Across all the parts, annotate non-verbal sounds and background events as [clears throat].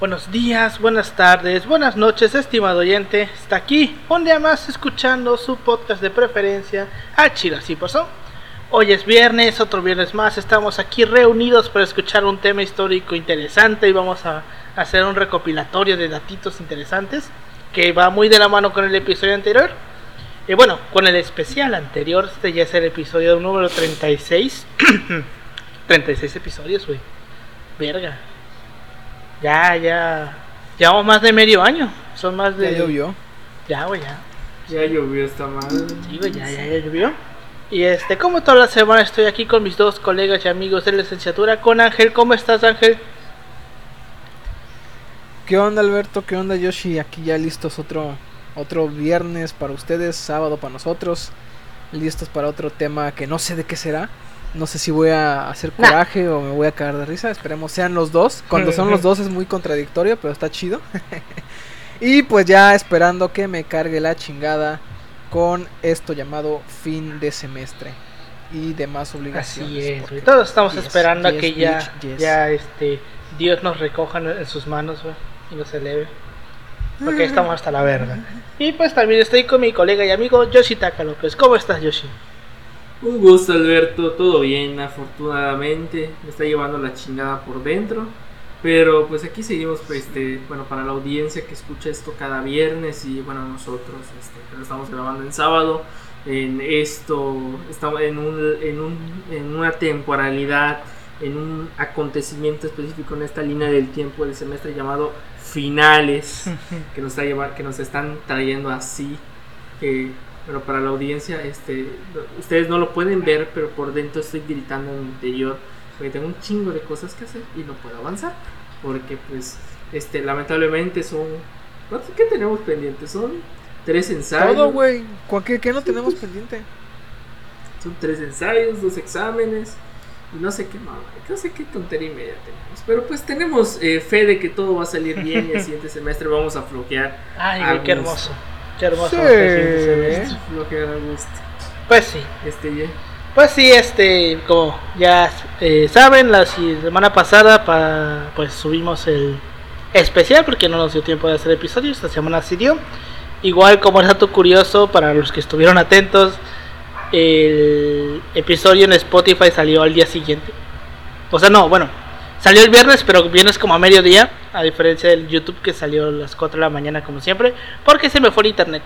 Buenos días, buenas tardes, buenas noches, estimado oyente. Está aquí un día más escuchando su podcast de preferencia, a Chilas y Pasó. Hoy es viernes, otro viernes más. Estamos aquí reunidos para escuchar un tema histórico interesante y vamos a hacer un recopilatorio de datitos interesantes que va muy de la mano con el episodio anterior. Y bueno, con el especial anterior, este ya es el episodio número 36. 36 [clears throat] episodios, güey. Verga. Ya, ya. Llevamos más de medio año. Son más de. Ya llovió. Ya, güey, ya. Ya llovió esta madre. Sí, güey, ya, ya, ya llovió. Y este, como toda la semana estoy aquí con mis dos colegas y amigos de la licenciatura, con Ángel. ¿Cómo estás, Ángel? ¿Qué onda Alberto? ¿Qué onda Yoshi? Aquí ya listos otro, otro viernes para ustedes, sábado para nosotros. Listos para otro tema que no sé de qué será. No sé si voy a hacer Nah. coraje o me voy a cagar de risa. Esperemos sean los dos. Cuando son los [laughs] dos es muy contradictorio, pero está chido. [laughs] y pues ya esperando que me cargue la chingada con esto llamado fin de semestre y demás obligaciones. Así es. Todos estamos Yes, esperando a que ya, bitch, yes. ya, este, Dios nos recoja en- sus manos, y nos eleve. Porque estamos hasta la verga. [laughs] Y pues también estoy con mi colega y amigo Yoshi Taka López. ¿Cómo estás, Yoshi? Un gusto, Alberto. Todo bien, afortunadamente. Me está llevando la chingada por dentro. Pero pues aquí seguimos, pues, este, bueno, para la audiencia que escucha esto cada viernes y bueno, nosotros este, lo estamos grabando en sábado. En esto, estamos en, un, en, un, en una temporalidad, en un acontecimiento específico en esta línea del tiempo del semestre llamado finales. [laughs] que nos está llevar, que nos están trayendo así que pero para la audiencia este ustedes no lo pueden ver pero por dentro estoy gritando en mi interior porque tengo un chingo de cosas que hacer y no puedo avanzar porque pues este lamentablemente son ¿cuántos que tenemos pendientes? son tres ensayos Todo, güey. ¿Qué, qué no tenemos [laughs] pendiente? son tres ensayos dos exámenes y no sé qué mamá no sé qué tontería y media tenemos pero pues tenemos eh, fe de que todo va a salir bien y el [laughs] siguiente semestre vamos a floquear Ay, qué hermoso. Qué hermoso. Sí. floquear a gusto Pues sí. este ya Pues sí, este, como ya eh, saben, la semana pasada pa- pues subimos el especial porque no nos dio tiempo de hacer episodios, esta semana sí dio. Igual como dato curioso para los que estuvieron atentos, el episodio en Spotify salió al día siguiente. O sea, no, bueno, salió el viernes, pero viernes como a mediodía, a diferencia del YouTube que salió a las 4 de la mañana como siempre, porque se me fue el internet.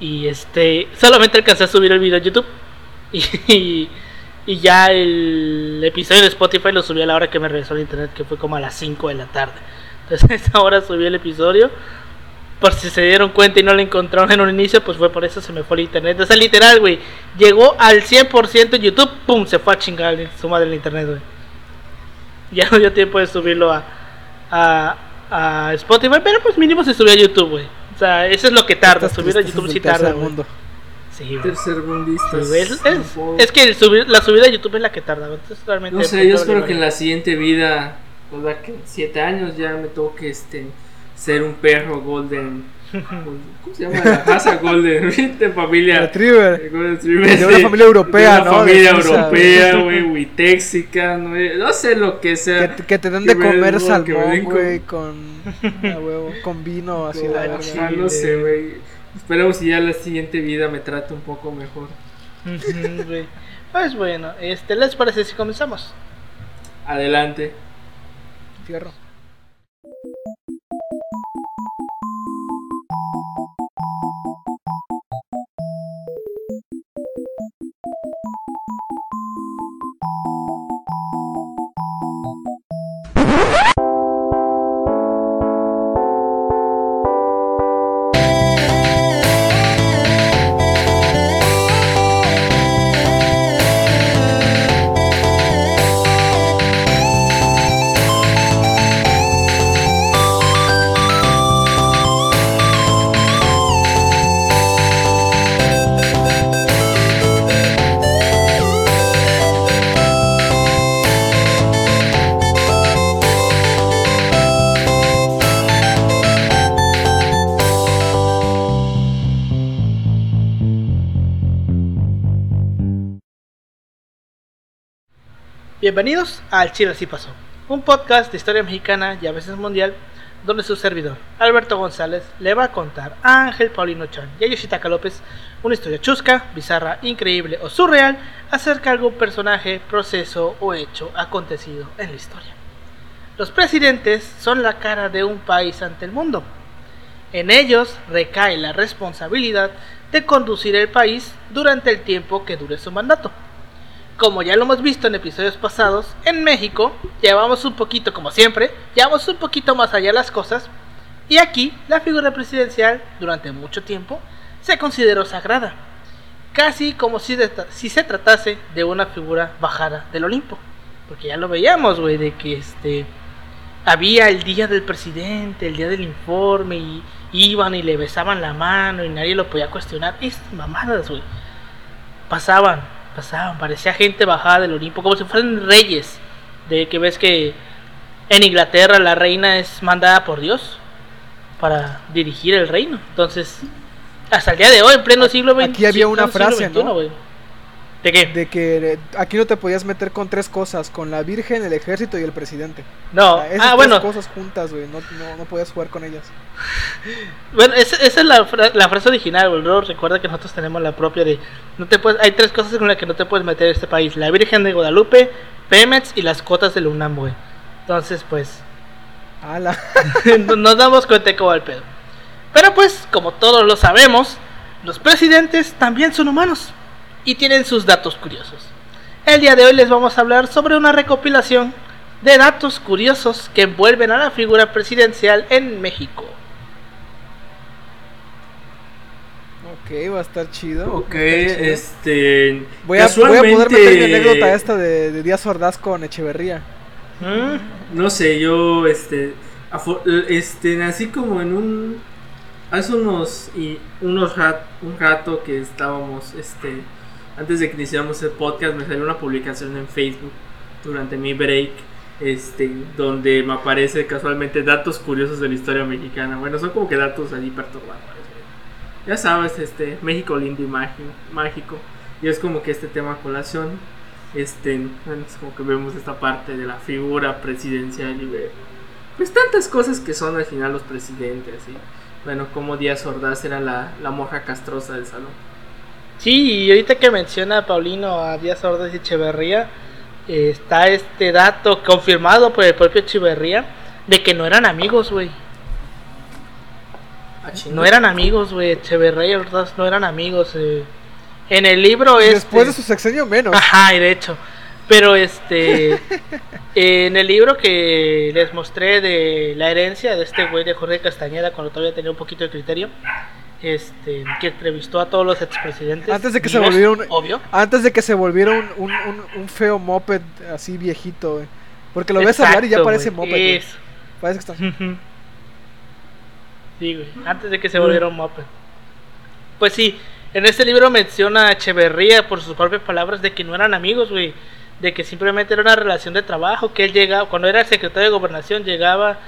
Y este, solamente alcancé a subir el video a YouTube. [laughs] Y, y ya el episodio de Spotify lo subí a la hora que me regresó el internet, que fue como a las 5 de la tarde. Entonces, [laughs] a esa hora subí el episodio. Por si se dieron cuenta y no lo encontraron en un inicio, pues fue por eso se me fue el internet. O sea, literal, güey. Llegó al 100% en YouTube, pum, se fue a chingar su madre el internet, güey. Ya no dio tiempo de subirlo a, a, a Spotify, pero pues mínimo se subió a YouTube, güey. O sea, eso es lo que tarda. Estas Subir a YouTube sí tercer tarda, mundo. Sí. Sí, güey, es, es- que el subir, la subida a YouTube es la que tarda. güey. Entonces, realmente no sé, pues, yo espero que en la siguiente vida, ¿verdad? Que en siete años ya me toque este ser un perro golden. ¿Cómo se llama? La raza golden. [laughs] De familia. Retriever. De una familia europea, De una ¿no? familia De europea, güey, huitéxica, no, no sé lo que sea. que te den Que de comer salmón, con- güey, con, huevo, con vino, así la Ajá, verga. no sé, güey. Esperemos si ya la siguiente vida me trate un poco mejor. Pues bueno, este, ¿les parece si comenzamos? Adelante. Fierro. Bienvenidos al Chile Así Pasó, un podcast de historia mexicana y a veces mundial, donde su servidor, Alberto González, le va a contar a Ángel Paulino Chan y a Yoshitaka López una historia chusca, bizarra, increíble o surreal acerca de algún personaje, proceso o hecho acontecido en la historia. Los presidentes son la cara de un país ante el mundo. En ellos recae la responsabilidad de conducir el país durante el tiempo que dure su mandato. Como ya lo hemos visto en episodios pasados, en México llevamos un poquito, como siempre, llevamos un poquito más allá las cosas, y aquí la figura presidencial, durante mucho tiempo, se consideró sagrada, casi como si, se tratase de una figura bajada del Olimpo, porque ya lo veíamos, güey, de que este había el día del presidente, el día del informe, y iban y le besaban la mano y nadie lo podía cuestionar. Estas mamadas, güey. Pasaban, pasaban, parecía gente bajada del Olimpo, como si fueran reyes. De que ves que en Inglaterra la reina es mandada por Dios para dirigir el reino. Entonces, hasta el día de hoy, en pleno siglo XX. Aquí había una frase, ¿no? ¿De qué? De que aquí no te podías meter con tres cosas, con la Virgen, el ejército y el presidente. No, esas ah, tres bueno. cosas juntas, güey, no, no, no podías jugar con ellas. [laughs] Bueno, esa, esa es la, fra- la frase original, güey. Luego recuerda que nosotros tenemos la propia de... no te puedes Hay tres cosas con las que no te puedes meter en este país. La Virgen de Guadalupe, Pemex y las cotas del UNAM, güey. Entonces, pues... Ala. [laughs] no- nos damos cuenta de cómo va el pedo. Pero pues, como todos lo sabemos, los presidentes también son humanos y tienen sus datos curiosos. El día de hoy les vamos a hablar sobre una recopilación de datos curiosos que envuelven a la figura presidencial en México. Ok, va a estar chido. Ok, este. Voy a, voy a poder meter mi anécdota esta de, de Díaz Ordaz con Echeverría. ¿Mm? No sé, yo, este. Este, nací como en un. Hace unos. Y unos rat- un rato que estábamos, este. Antes de que iniciáramos el podcast, me salió una publicación en Facebook durante mi break. Este, donde me aparece casualmente datos curiosos de la historia mexicana. Bueno, son como que datos ahí perturbadores. Ya sabes, este, México lindo y mágico. Y es como que este tema colación. Este, es como que vemos esta parte de la figura presidencial y ver, pues tantas cosas que son al final los presidentes. Y, bueno, como Díaz Ordaz era la, la moja castrosa del salón. Sí, y ahorita que menciona Paulino a Díaz Ordaz y Echeverría, eh, está este dato confirmado por el propio Echeverría de que no eran amigos, güey. Ah. No eran amigos, güey. Echeverría y Ordaz no eran amigos. eh. En el libro este... Después de su sexenio menos. Ajá, y de hecho. Pero este. [laughs] en el libro que les mostré de la herencia de este güey de Jorge Castañeda, cuando todavía tenía un poquito de criterio, este, que entrevistó a todos los expresidentes. Antes de que se volviera un- Obvio. Antes de que se volviera un, un, un- un feo moped así viejito, güey. Porque lo ves hablar y ya Exacto, parece moped. Parece que está. Sí, güey. Antes de que se volviera un moped. Pues sí, en este libro menciona a Echeverría por sus propias palabras de que no eran amigos, güey. De que simplemente era una relación de trabajo. Que él llegaba, cuando era secretario de gobernación, llegaba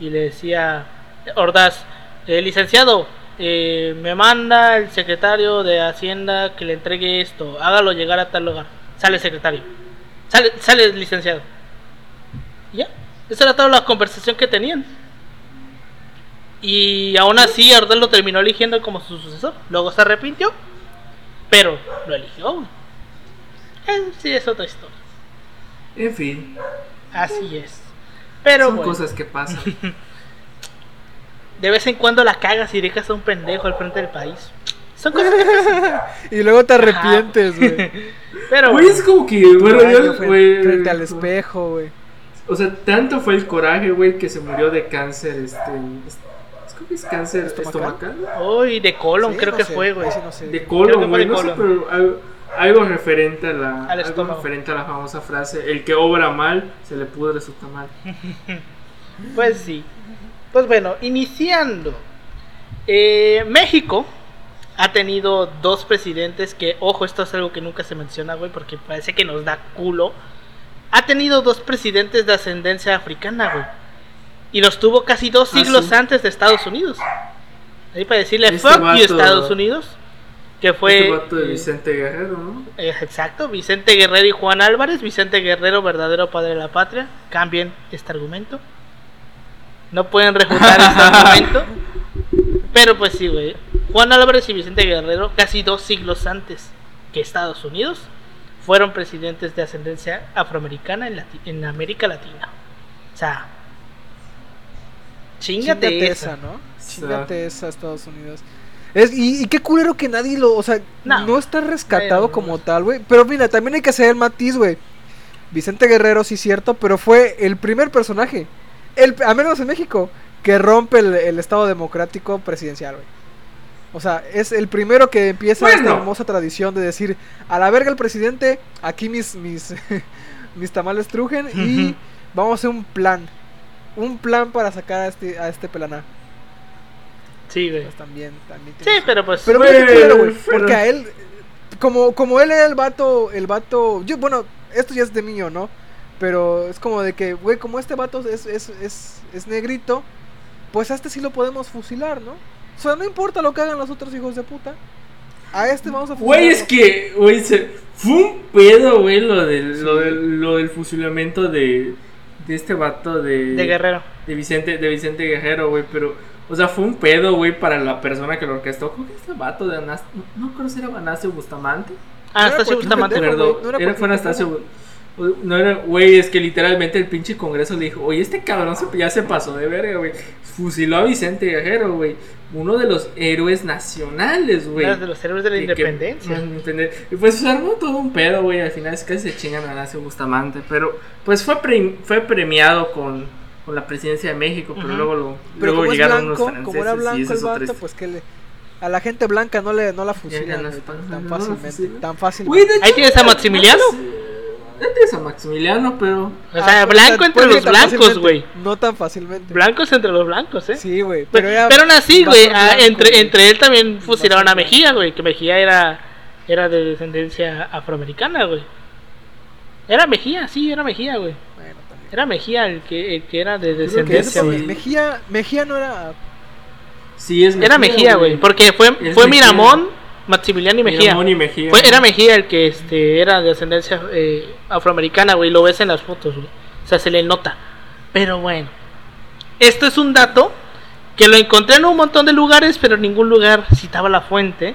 y le decía: Ordaz, eh, licenciado, eh, me manda el secretario de Hacienda que le entregue esto. Hágalo llegar a tal lugar. Sale secretario. Sale, sale el licenciado. Y ya. Esa era toda la conversación que tenían. Y aún así Ordaz lo terminó eligiendo como su sucesor. Luego se arrepintió, pero lo eligió. güey. Eh, sí, es otra historia. En fin, Así es. Pero son bueno, cosas que pasan. [laughs] de vez en cuando la cagas y dejas a un pendejo al frente del país. Son cosas que. [laughs] Y luego te arrepientes, güey. [laughs] Pero Güey, es como que, bueno, fue güey, frente al espejo, güey. O sea, tanto fue el coraje, güey, que se murió de cáncer, este... Es, es como que es cáncer ¿Estomacal? Uy, de colon Sí, creo no que sé, fue, güey. ahí sí no sé. De colon, güey, de no sé, pero algo, algo referente a la... Al algo referente a la famosa frase, el que obra mal, se le pudre su tamal. [laughs] Pues sí. Pues bueno, iniciando. Eh, México ha tenido dos presidentes que, ojo, esto es algo que nunca se menciona, güey, porque parece que nos da culo. Ha tenido dos presidentes de ascendencia africana, güey. Y los tuvo casi dos Ah, siglos sí. antes de Estados Unidos. Ahí para decirle Este fuck you Estados Unidos. que fue... Este vato de Vicente Guerrero, ¿no? eh, exacto, Vicente Guerrero y Juan Álvarez. Vicente Guerrero, verdadero padre de la patria. Cambien este argumento. No pueden refutar este [laughs] argumento. Pero pues sí, güey. Juan Álvarez y Vicente Guerrero, casi dos siglos antes que Estados Unidos, fueron presidentes de ascendencia afroamericana en, Lati- en América Latina. O sea, chingate, Chingate esa. esa, ¿no? Chingate esa, Estados Unidos. Es, y, y qué culero que nadie lo. O sea, no, No. está rescatado Pero- como tal, güey. Pero mira, también hay que hacer el matiz, güey. Vicente Guerrero, sí, cierto, pero fue el primer personaje, el, al menos en México, que rompe el, el Estado democrático presidencial, güey. O sea, es el primero que empieza esta hermosa tradición de decir, a la verga el presidente, aquí mis, mis, [laughs] mis tamales trujen y vamos a hacer un plan. Un plan para sacar a este, a este pelaná. Sí, güey. Pues también, también Sí, pero pues. Pero Güey, mira qué culero, güey, pero- porque a él, como, como él era el vato, el vato, yo, bueno, esto ya es de mío, ¿no? Pero es como de que, güey, como este vato es, es, es, es negrito, pues a este sí lo podemos fusilar, ¿no? O sea, no importa lo que hagan los otros hijos de puta. A este vamos a fusilar. Güey, es que, güey, se- fue un pedo, güey, lo del, lo del, lo del fusilamiento de, de este vato de, de Guerrero. de Vicente, de Vicente Guerrero, güey, pero, o sea, fue un pedo, güey, para la persona que lo orquestó. Creo que este vato de Anastasio, no, no creo si era Anastasio Bustamante. Anastasio cualquier Bustamante. Perdón, no era era, fue Anastasio. Bu- No era, güey, es que literalmente el pinche congreso le dijo, oye, este cabrón se- ya se pasó de verga, güey. Fusiló a Vicente Guerrero, güey. Uno de los héroes nacionales, güey. Una de los héroes de la Y que- independencia. entender- Y pues se armó todo un pedo, güey. Al final es que se chingan a Horacio Bustamante. Pero pues fue, pre- fue premiado con, con la presidencia de México. Pero luego, lo, Pero luego como es llegaron blanco, unos franceses. como era y blanco ese el vato, pues que le... A la gente blanca no le no la fusilan no tan, tan fácilmente, tan Ahí tienes a Maximiliano. Ya tienes a Maximiliano, pero. O Ah, sea, pues, blanco pues, entre sí, los tan blancos, fácilmente. güey. No tan fácilmente. Blancos entre los blancos, ¿eh? Sí, güey. Pero, Pero, era pero aún así, güey, ah, blanco, entre, entre él también fusilaron a Mejía, güey, que Mejía era, era de descendencia afroamericana, güey. Era Mejía, sí, era Mejía, güey. Bueno, también. Era Mejía el que, el que era de descendencia, güey. sí. Mejía, Mejía no era. Sí, es Era Mejía, güey, porque fue, fue Mejía. Miramón, Maximiliano y Mejía. Y Mejía. Fue- era Mejía el que este, era de ascendencia eh, afroamericana, güey. Lo ves en las fotos, güey. O sea, se le nota. Pero bueno. Esto es un dato que lo encontré en un montón de lugares, pero en ningún lugar citaba la fuente.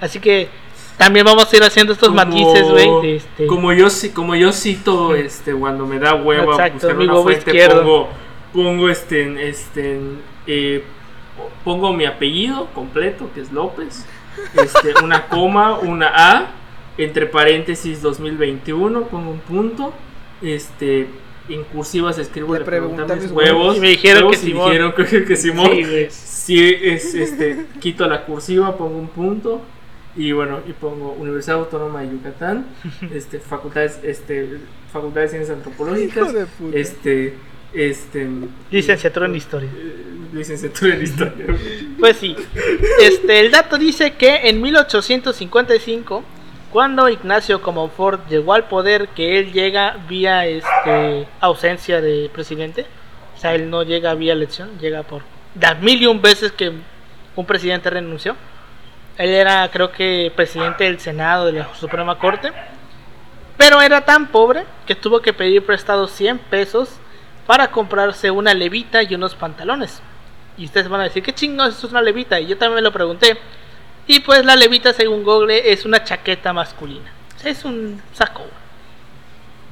Así que también vamos a ir haciendo estos Como- matices, güey. Este... Como yo como yo cito este cuando me da hueva Exacto, buscar una huevo fuente izquierdo. pongo pongo este este eh, pongo mi apellido completo que es López este una coma una a entre paréntesis 2021 pongo un punto este en cursivas escribo Le le pregunté pregunté a mis huevos. Y me dijeron huevos que Simón. dijeron que, que Simón Sí, es este quito la cursiva pongo un punto y bueno y pongo Universidad Autónoma de Yucatán este facultades este facultad de ciencias antropológicas [laughs] Hijo de puta. este este Licenciatura en historia. eh, licenciatura en historia [laughs] Pues sí. Este, el dato dice que en 1855, cuando Ignacio Comonfort llegó al poder, que él llega vía este, ausencia de presidente, o sea, él no llega vía elección, llega por las mil y un veces que un presidente renunció. Él era, creo que, presidente del Senado de la Suprema Corte, pero era tan pobre que tuvo que pedir prestado 100 pesos para comprarse una levita y unos pantalones. Y ustedes van a decir, ¿qué chingados es una levita? Y yo también me lo pregunté. Y pues la levita, según Google, es una chaqueta masculina. Es un saco.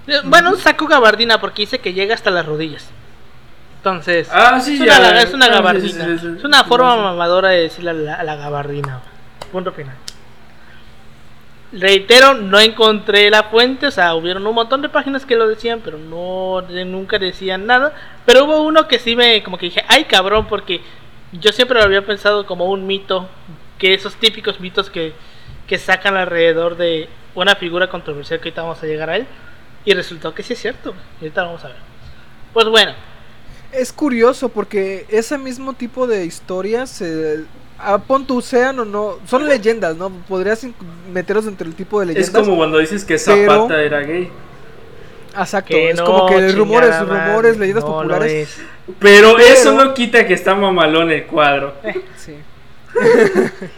Eh, Bueno, un saco gabardina porque dice que llega hasta las rodillas. Entonces, Ah, sí, es, ya, una, es una ah, gabardina. sí, sí, sí. Es una forma mamadora de decirle a la, a la gabardina. Punto final. Reitero, no encontré la fuente, o sea, hubieron un montón de páginas que lo decían, pero no nunca decían nada. Pero hubo uno que sí me, como que dije, ay cabrón, porque yo siempre lo había pensado como un mito, que esos típicos mitos que, que sacan alrededor de una figura controversial que ahorita vamos a llegar a él. Y resultó que sí es cierto, y ahorita vamos a ver. Pues bueno, Es curioso porque ese mismo tipo de historias, eh, a pon tu sean o no, son leyendas, ¿no? Podrías meterlos entre el tipo de leyendas. es como cuando dices que pero- Zapata era gay Exacto, que es no, como que rumores, rumores, leyendas no populares. es. pero, Pero- eso no quita que está mamalón el cuadro Sí. [laughs]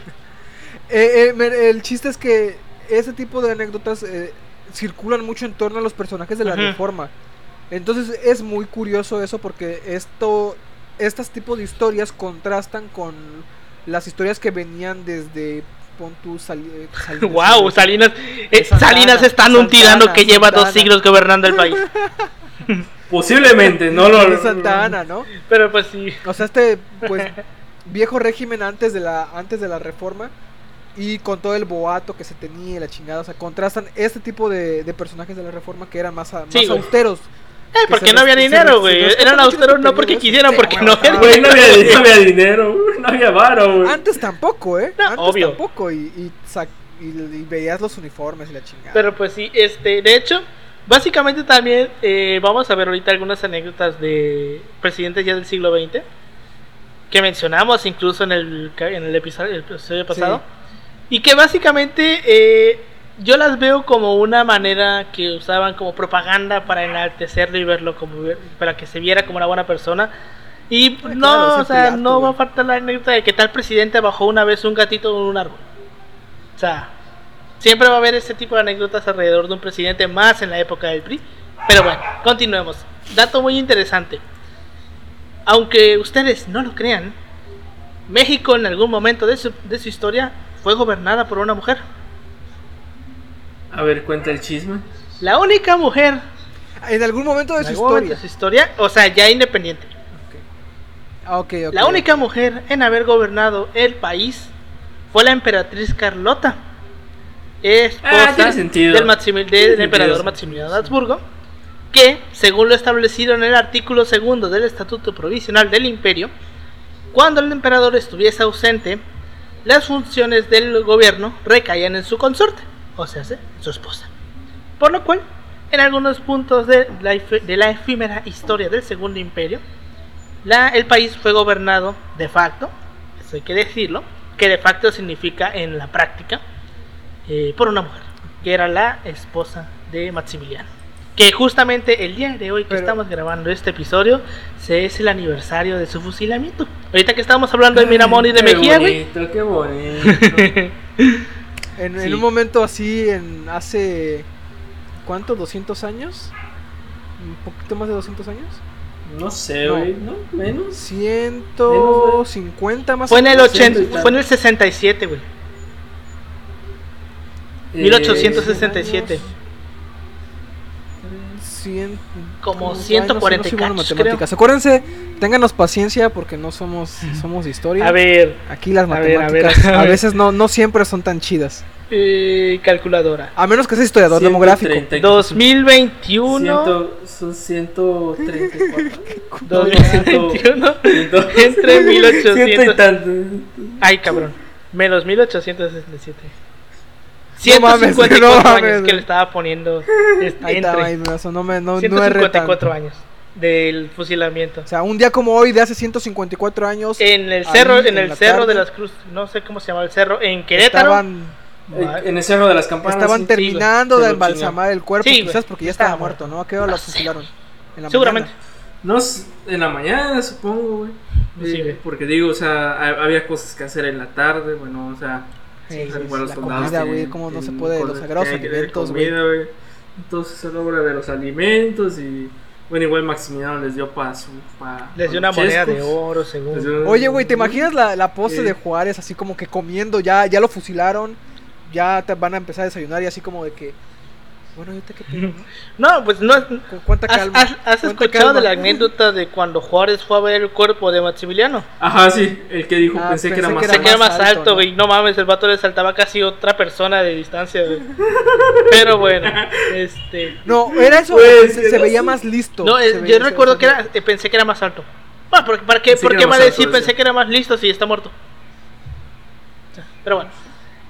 Eh, eh, el chiste es que ese tipo de anécdotas eh, circulan mucho en torno a los personajes de la reforma. Entonces es muy curioso eso porque esto, estos tipos de historias contrastan con las historias que venían desde pon tú, Sali- eh, Salinas. [laughs] Wow, Salinas, eh, Santana, Salinas está en un Santana, tirano que lleva dos siglos gobernando el país. [laughs] Posiblemente, no lo. de Santa Ana, ¿no? Pero pues sí. O sea, este pues viejo régimen antes de la antes de la reforma y con todo el boato que se tenía y la chingada, o sea, contrastan este tipo de, de personajes de la reforma que eran más, más Sí, austeros. Eh, Que porque no había dinero, güey. Eran austeros no porque quisieran, porque no había Güey, no había, no dinero. había dinero, no había varo, güey. Antes tampoco, ¿eh? No, Antes obvio. tampoco y, y, sac- y- y veías los uniformes y la chingada. Pero pues sí, este, de hecho, básicamente también eh, vamos a ver ahorita algunas anécdotas de presidentes ya del siglo XX que mencionamos incluso en el, en el episodio, el episodio pasado y que básicamente eh, yo las veo como una manera que usaban como propaganda para enaltecerlo y verlo como para que se viera como una buena persona y Ah, no, claro, o sea, no va a faltar la anécdota de que tal presidente bajó una vez un gatito en un árbol. O sea, siempre va a haber este tipo de anécdotas alrededor de un presidente más en la época del PRI. Pero bueno, continuemos. Dato muy interesante. Aunque ustedes no lo crean, México en algún momento de su, de su historia fue gobernada por una mujer. A ver, cuenta el chisme. La única mujer en algún momento de en su algún momento historia. de su historia, o sea, ya independiente. Ah, ok, ok, La única mujer en haber gobernado el país fue la emperatriz Carlota, esposa Ah, tiene sentido. del, Maximi- del Tiene sentido, emperador. Maximiliano de Habsburgo, que, según lo establecido en el artículo segundo del Estatuto Provisional del Imperio, cuando el emperador estuviese ausente, las funciones del gobierno recaían en su consorte, o sea, su esposa. Por lo cual, en algunos puntos de la, de la efímera historia del Segundo Imperio, la- el país fue gobernado de facto, eso hay que decirlo, que de facto significa en la práctica, eh, por una mujer, que era la esposa de Maximiliano. Que justamente el día de hoy que Pero- estamos grabando este episodio, se es el aniversario de su fusilamiento. Ahorita que estamos hablando de Miramón y de Qué Mejía, bonito, qué bonito. [laughs] En, Sí. en un momento así, en hace. ¿Cuánto? ¿200 años? ¿Un poquito más de 200 años? No sé, No. güey, ¿no? Menos. 150 más Fue o en el menos. 80, ciento y fue en el 67, güey. Eh, 1867. Cien- Como ay, no sé, 140 no cachos, matemáticas. Acuérdense, ténganos paciencia porque no somos, somos de historia. A ver, Aquí las a ver, a matemáticas ver, [laughs] a, a veces no, no siempre son tan chidas. eh, calculadora. A menos que seas historiador 130. demográfico. 2021. Ciento- son 134. 2021 Ciento- entre Ciento y 1800 tanto. ay cabrón menos 1867 No mames, 154 no años mames. que le estaba poniendo este, Ahí está, entre ahí, no me no, no 154 tanto. años del fusilamiento O sea, un día como hoy de hace 154 años en el ahí, cerro en en el la cerro de las cruces no sé cómo se llama el cerro en Querétaro estaban En el cerro de las campanas. estaban sí. terminando de embalsamar el cuerpo, Sí, quizás porque ya estaba estaba muerto, ¿no? ¿A qué hora No lo sé. fusilaron? En la seguramente No, s- en la mañana supongo, güey. Sí, Eh, güey. porque digo, o sea, ha- había cosas que hacer en la tarde, bueno, o sea, Sí, sí, los la comida, güey, cómo no se puede, los sagrados alimentos, güey. Entonces se logra de los alimentos y bueno, igual Maximiliano les dio para su pa, les dio una moneda de oro según dio- Oye, güey, ¿te imaginas la, la pose Eh. de Juárez así como que comiendo? Ya, ya lo fusilaron, ya te van a empezar a desayunar y así como de que, bueno, ahorita qué pedo, ¿no? no pues no Cu- ¿Cuánta ¿Has, calma? has- has cuánta escuchado calma. de la anécdota de cuando Juárez fue a ver el cuerpo de Maximiliano? Ajá, sí, el que dijo, Ah, pensé, que era más que Se era alto. queda más más alto, alto, ¿no? güey. No mames, el vato le saltaba casi otra persona de distancia, güey. [laughs] Pero bueno, este. No, era eso, Pues, se, veía más listo. No, eh, veía- yo recuerdo que era. eh, pensé que era más alto. Bueno, ¿por, para qué, ¿por que qué era va a más decir alto, pensé que era más listo si está muerto? Pero bueno.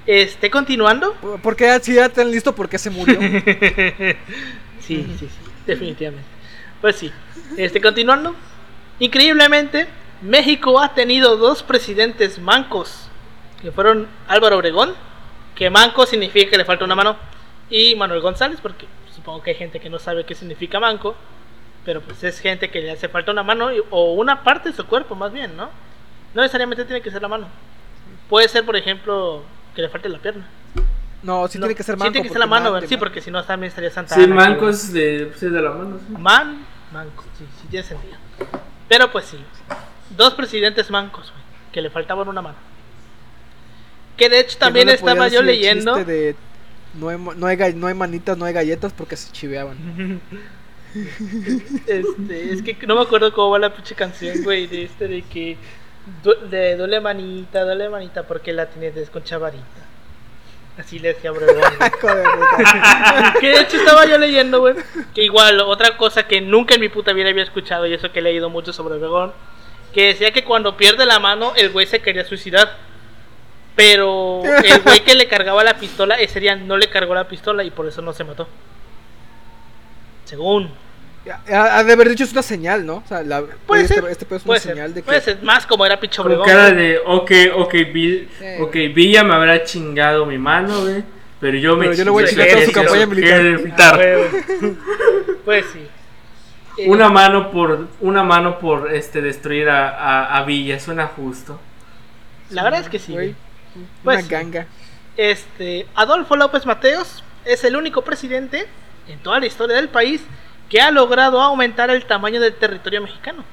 Este, continuando. Porque así era tan listo porque se murió. [laughs] Sí, sí, sí, definitivamente. Pues sí. Este, continuando. Increíblemente, México ha tenido dos presidentes mancos. Que fueron Álvaro Obregón, que manco significa que le falta una mano, y Manuel González, porque supongo que hay gente que no sabe qué significa manco, pero pues es gente que le hace falta una mano o una parte de su cuerpo más bien, ¿no? No necesariamente tiene que ser la mano. Puede ser, por ejemplo, que le falte la pierna. No, sí No, tiene que ser manco. Sí, tiene que ser la porque mano, man-. Sí, porque si no también estaría Santa Sí, Ana manco es de, sí, de la mano. sí. Man, manco, sí, sí tiene sentido. Pero pues sí, dos presidentes mancos, güey, que le faltaban una mano. Que de hecho no también estaba yo leyendo. de no hay, no, hay, no hay manitas, no hay galletas porque se chiveaban. [laughs] Este, es que no me acuerdo cómo va la pinche canción, güey, de este de que du- de duele manita, duele manita porque la tienes con chavarita. Así le decía [laughs] puta. [laughs] que de hecho estaba yo leyendo, güey, que igual otra cosa que nunca en mi puta vida había escuchado y eso que he leído mucho sobre Obregón, que decía que cuando pierde la mano el güey se quería suicidar. Pero el güey que le cargaba la pistola ese día no le cargó la pistola y por eso no se mató. Según. Ha de haber dicho es una señal, ¿no? O sea, la, Puede este, ser. este pedo es una puede ser, señal de que. puede ser, más como era pinche Con Obregón. cara güey. de, ok, ok, Vi- Sí, ok, Villa me habrá chingado mi mano, güey. Pero yo me Pero yo le voy a chingar toda su campaña militar. Ah, pues sí. Eh, [laughs] Una mano por, una mano por este destruir a, a, a Villa, suena justo. La verdad es que sí. Güey. Una Pues ganga. Este, Adolfo López Mateos es el único presidente en toda la historia del país que ha logrado aumentar el tamaño del territorio mexicano.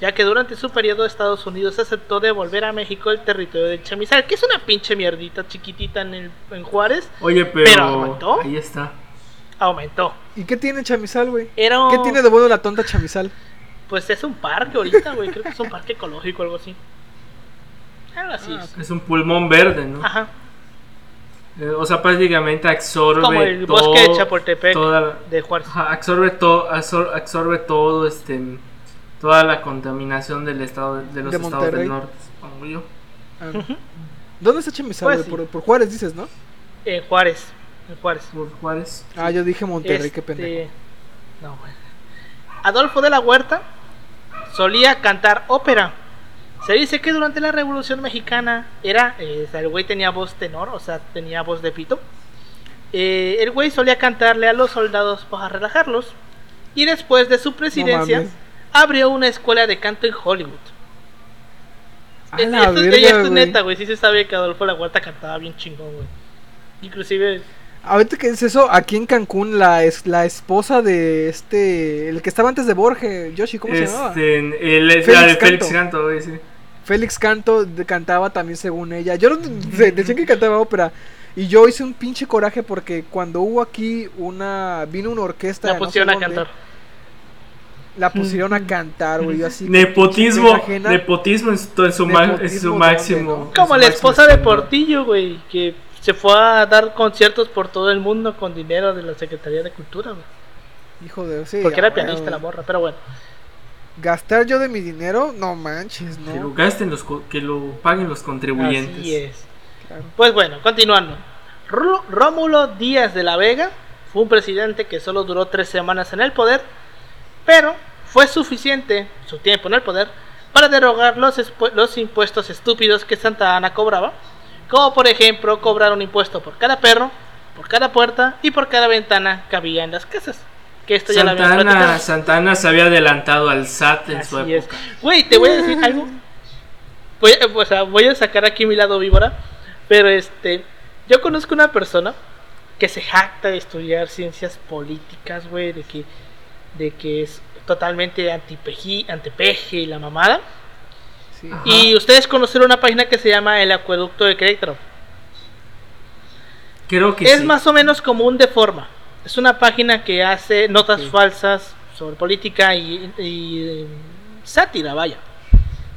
Ya que durante su periodo Estados Unidos aceptó devolver a México el territorio de Chamizal, que es una pinche mierdita chiquitita en, el, en Juárez, Oye, pero, Pero aumentó. ahí está. aumentó. ¿Y qué tiene Chamizal, güey? Era ¿Qué tiene de bueno la tonta Chamizal? Pues es un parque ahorita, güey, creo que es un parque ecológico o algo así. Algo así. Ah, es. Es un pulmón verde, ¿no? Ajá. Eh, o sea, prácticamente absorbe Como el todo, bosque de Chapultepec toda de Juárez. Absorbe todo, absor- absorbe todo, este, toda la contaminación del estado de, los De estados Monterrey. del norte, supongo yo. Ah. ¿Dónde está Chamizal, Pues sí. por, por Juárez dices, ¿no? En Juárez. En Juárez. Por Juárez. Ah, yo dije Monterrey, qué Este, pendejo. No, güey. Adolfo de la Huerta solía cantar ópera. Se dice que durante la Revolución Mexicana era, eh, o sea, el güey tenía voz tenor, o sea, tenía voz de pito. Eh, el güey solía cantarle a los soldados para relajarlos. Y después de su presidencia, mames. abrió una escuela de canto en Hollywood. A Eh, la esto es- verga, ya esto es güey. neta, güey. Sí se sabe que Adolfo la Huerta cantaba bien chingón, güey. Inclusive Ahorita que es eso, aquí en Cancún, la, es, la esposa de este. El que estaba antes de Borges, Yoshi, ¿cómo se llamaba? Este, el, es Félix la de Félix Canto. Canto, güey, sí. Félix Canto de- cantaba también según ella. Yo no de- decía que cantaba ópera. Y yo hice un pinche coraje porque cuando hubo aquí una. Vino una orquesta. la de no sé pusieron a dónde, cantar. La pusieron a cantar, güey. yo así, Nepotismo, nepotismo en su, en su, ma- en Nepotismo su máximo. Como su la máximo esposa de. Portillo, güey, que se fue a dar conciertos por todo el mundo con dinero de la Secretaría de Cultura, güey. Hijo de. Sí, Porque era bueno, pianista la morra, pero bueno. Gastar yo de mi dinero, no manches, Que lo no. gasten los, co- que lo paguen los contribuyentes. Así es. Claro. Pues bueno, continuando. Rómulo Díaz de la Vega fue un presidente que solo duró tres semanas en el poder, pero fue suficiente su tiempo en el poder para derogar los impuestos estúpidos que Santa Ana cobraba, como por ejemplo cobrar un impuesto por cada perro, por cada puerta y por cada ventana que había en las casas. Que esto ya lo Santana, platicado. Santana se había adelantado al SAT en su Así época. Güey, te voy a decir algo. Voy a, o sea, voy a sacar aquí mi lado víbora. Pero este. Yo conozco una persona que se jacta de estudiar ciencias políticas, güey. De que, de que es totalmente antipeje y la mamada. Sí. Y ustedes conocieron una página que se llama El Acueducto de Querétaro. Creo que es sí. más o menos como un Deforma. Es una página que hace notas Sí. falsas sobre política y, y, eh, sátira, vaya.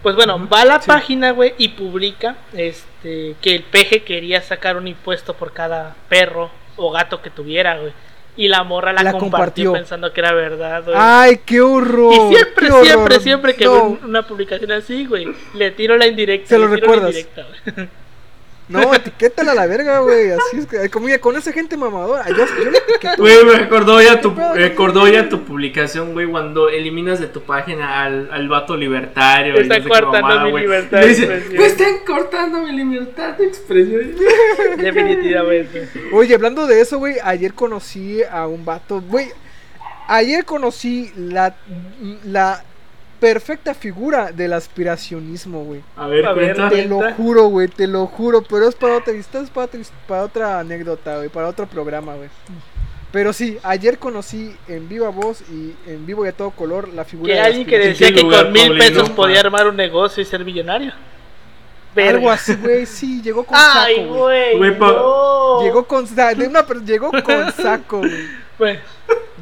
Pues bueno, va a la sí. página, güey, y publica este que el peje quería sacar un impuesto por cada perro o gato que tuviera, güey. Y la morra la, La compartió, compartió. pensando que era verdad, güey. Ay, qué horror. y siempre, horror. siempre, siempre que No. veo un- una publicación así, güey, le tiro la indirecta. Se lo le tiro la indirecta, güey. [laughs] No, etiquétala a la verga, güey. Así es que, como, mira, con esa gente mamadora. Yo, yo le etiqueto. Güey, me recordó ya tu, recordó ya tu publicación, güey, cuando eliminas de tu página al, al vato libertario. y Está no sé qué cortando mamada, mi libertad de expresión". me están cortando mi libertad de expresión. [laughs] Definitivamente. Oye, hablando de eso, güey, ayer conocí a un vato. Güey, ayer conocí la, la perfecta figura del aspiracionismo, güey. A ver, A ver, cuenta. Te lo juro, güey, te lo juro, pero es para otra, es para otra, para otra anécdota, güey, para otro programa, güey. Pero sí, ayer conocí en viva voz y en vivo y a todo color la figura Que alguien que ¿En qué decía que con mil pesos podía armar un negocio y ser millonario. Algo así, güey, sí, llegó con Ay, saco, güey. güey. No. Llegó con sa- de una per- llegó con saco, güey.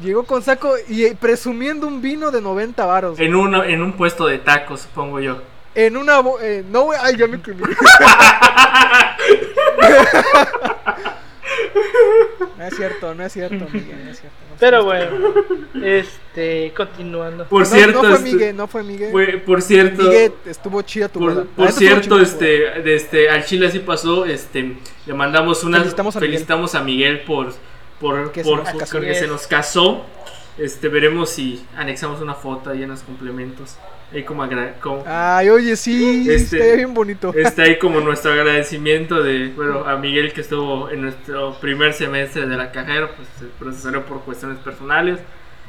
Llegó con saco y eh, presumiendo un vino de 90 varos. En, uno, en un puesto de tacos, supongo yo. En una bo- eh, no, güey, ay, ya me [laughs] no es cierto, no es cierto, Miguel, no es cierto. no Pero cierto. bueno, este, continuando. Por no, cierto, no fue este- Miguel, no fue Miguel. Por cierto, Miguel, estuvo chida tu por, por cierto, este, de este, al Chile así pasó, este, le mandamos una, Felicitamos a Miguel. felicitamos a Miguel por, por, Que se por- nos casó. porque se nos casó. Este, veremos si anexamos una foto ahí en los complementos. Ahí como, agra- como- Ay, oye, sí, Este- está bien bonito. Está ahí como nuestro agradecimiento de, bueno, a Miguel que estuvo en nuestro primer semestre de la carrera, pues se procesaron por cuestiones personales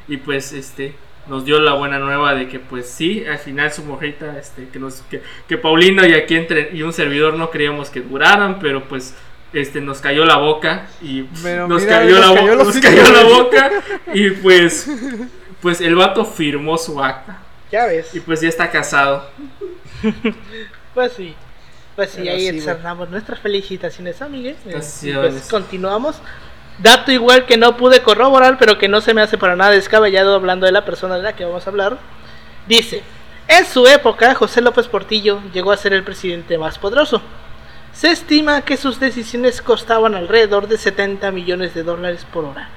y pues este nos dio la buena nueva de que pues sí, al final su mojita, este, que nos, que, que Paulino y aquí entre, y un servidor no creíamos que duraran, pero pues este nos cayó la boca y Pero nos, mira, cayó, nos la, cayó nos cayó boca y pues [laughs] pues el vato firmó su acta Ya ves. y pues ya está casado. Pues sí. Pues sí, Pero ahí sí, nuestras felicitaciones a Miguel. Y Felicitaciones. Pues continuamos. Dato igual que no pude corroborar, pero que no se me hace para nada descabellado hablando de la persona de la que vamos a hablar. Dice, en su época, José López Portillo llegó a ser el presidente más poderoso. Se estima que sus decisiones costaban alrededor de 70 millones de dólares por hora.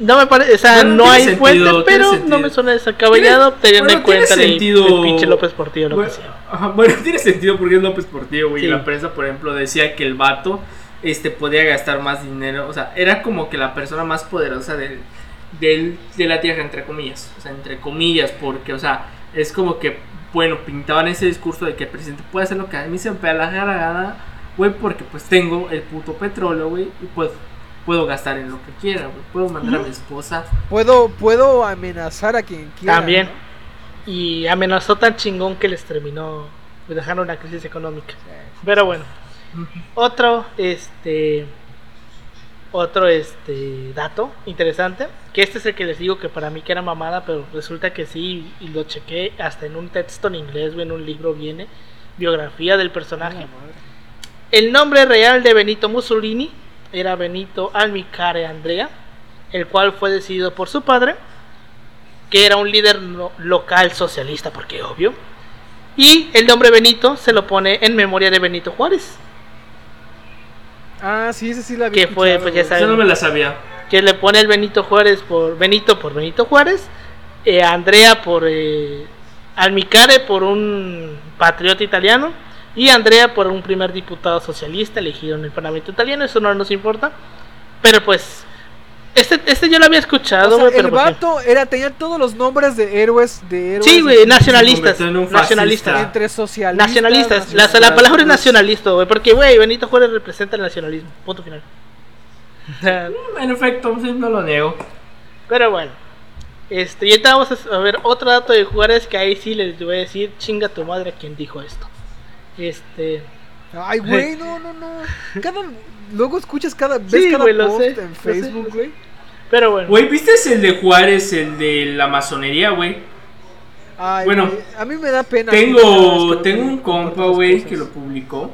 No me parece, o sea, no hay sentido, fuentes, pero no me suena descabellado Tiene- teniendo bueno, en cuenta el, sentido- el pinche López Portillo lo Bueno, que ajá, bueno, [laughs] tiene sentido porque es López Portillo, güey. Sí. La prensa, por ejemplo, decía que el vato este, podía gastar más dinero. O sea, era como que la persona más poderosa del, del- de la tierra, entre comillas. O sea, entre comillas, porque, o sea, es como que, bueno, pintaban ese discurso de que el presidente puede hacer lo que a mí se me pega la gana, güey, porque pues tengo el puto petróleo, güey, y pues puedo gastar en lo que quiera, güey. Puedo mandar a mi esposa. Puedo, puedo amenazar a quien quiera. También. ¿no? Y amenazó tan chingón que les terminó dejando una crisis económica. Pero bueno, otro este otro este dato interesante, que este es el que les digo que para mí que era mamada, pero resulta que sí y lo chequé hasta en un texto en inglés en un libro viene biografía del personaje. El nombre real de Benito Mussolini era Benito Almicare Andrea, el cual fue decidido por su padre, que era un líder lo- local socialista, porque obvio. Y el nombre Benito se lo pone en memoria de Benito Juárez, Ah, sí, ese sí la había Que fue, pues, ya sabes. Esa no me la sabía. Que le pone el Benito Juárez por Benito por Benito Juárez, eh, Andrea por eh, Almicare por un patriota italiano y Andrea por un primer diputado socialista elegido en el Parlamento italiano, eso no nos importa, pero pues este, este yo lo había O escuchado, sea, güey, pero el pues, vato era, tenía todos los nombres de héroes, de héroes Sí, güey, nacionalistas, nacionalistas. entre socialistas. Nacionalistas, la, nacionalistas, la palabra es nacionalista, güey, porque, güey, Benito Juárez representa el nacionalismo, punto final. [laughs] En efecto, sí, no lo niego. Pero bueno, este, y ahorita vamos a ver otro dato de Juárez que ahí sí les voy a decir, chinga tu madre quien dijo esto. Este, Ay, güey, [laughs] no, no, no. Cada, luego escuchas cada ves Sí, cada post sé, en Facebook, güey. pero bueno, Güey, ¿viste el de Juárez, el de la masonería, güey? Ay, Bueno, güey, a mí me da pena. vez Tengo, tengo un compa, güey, que lo publicó.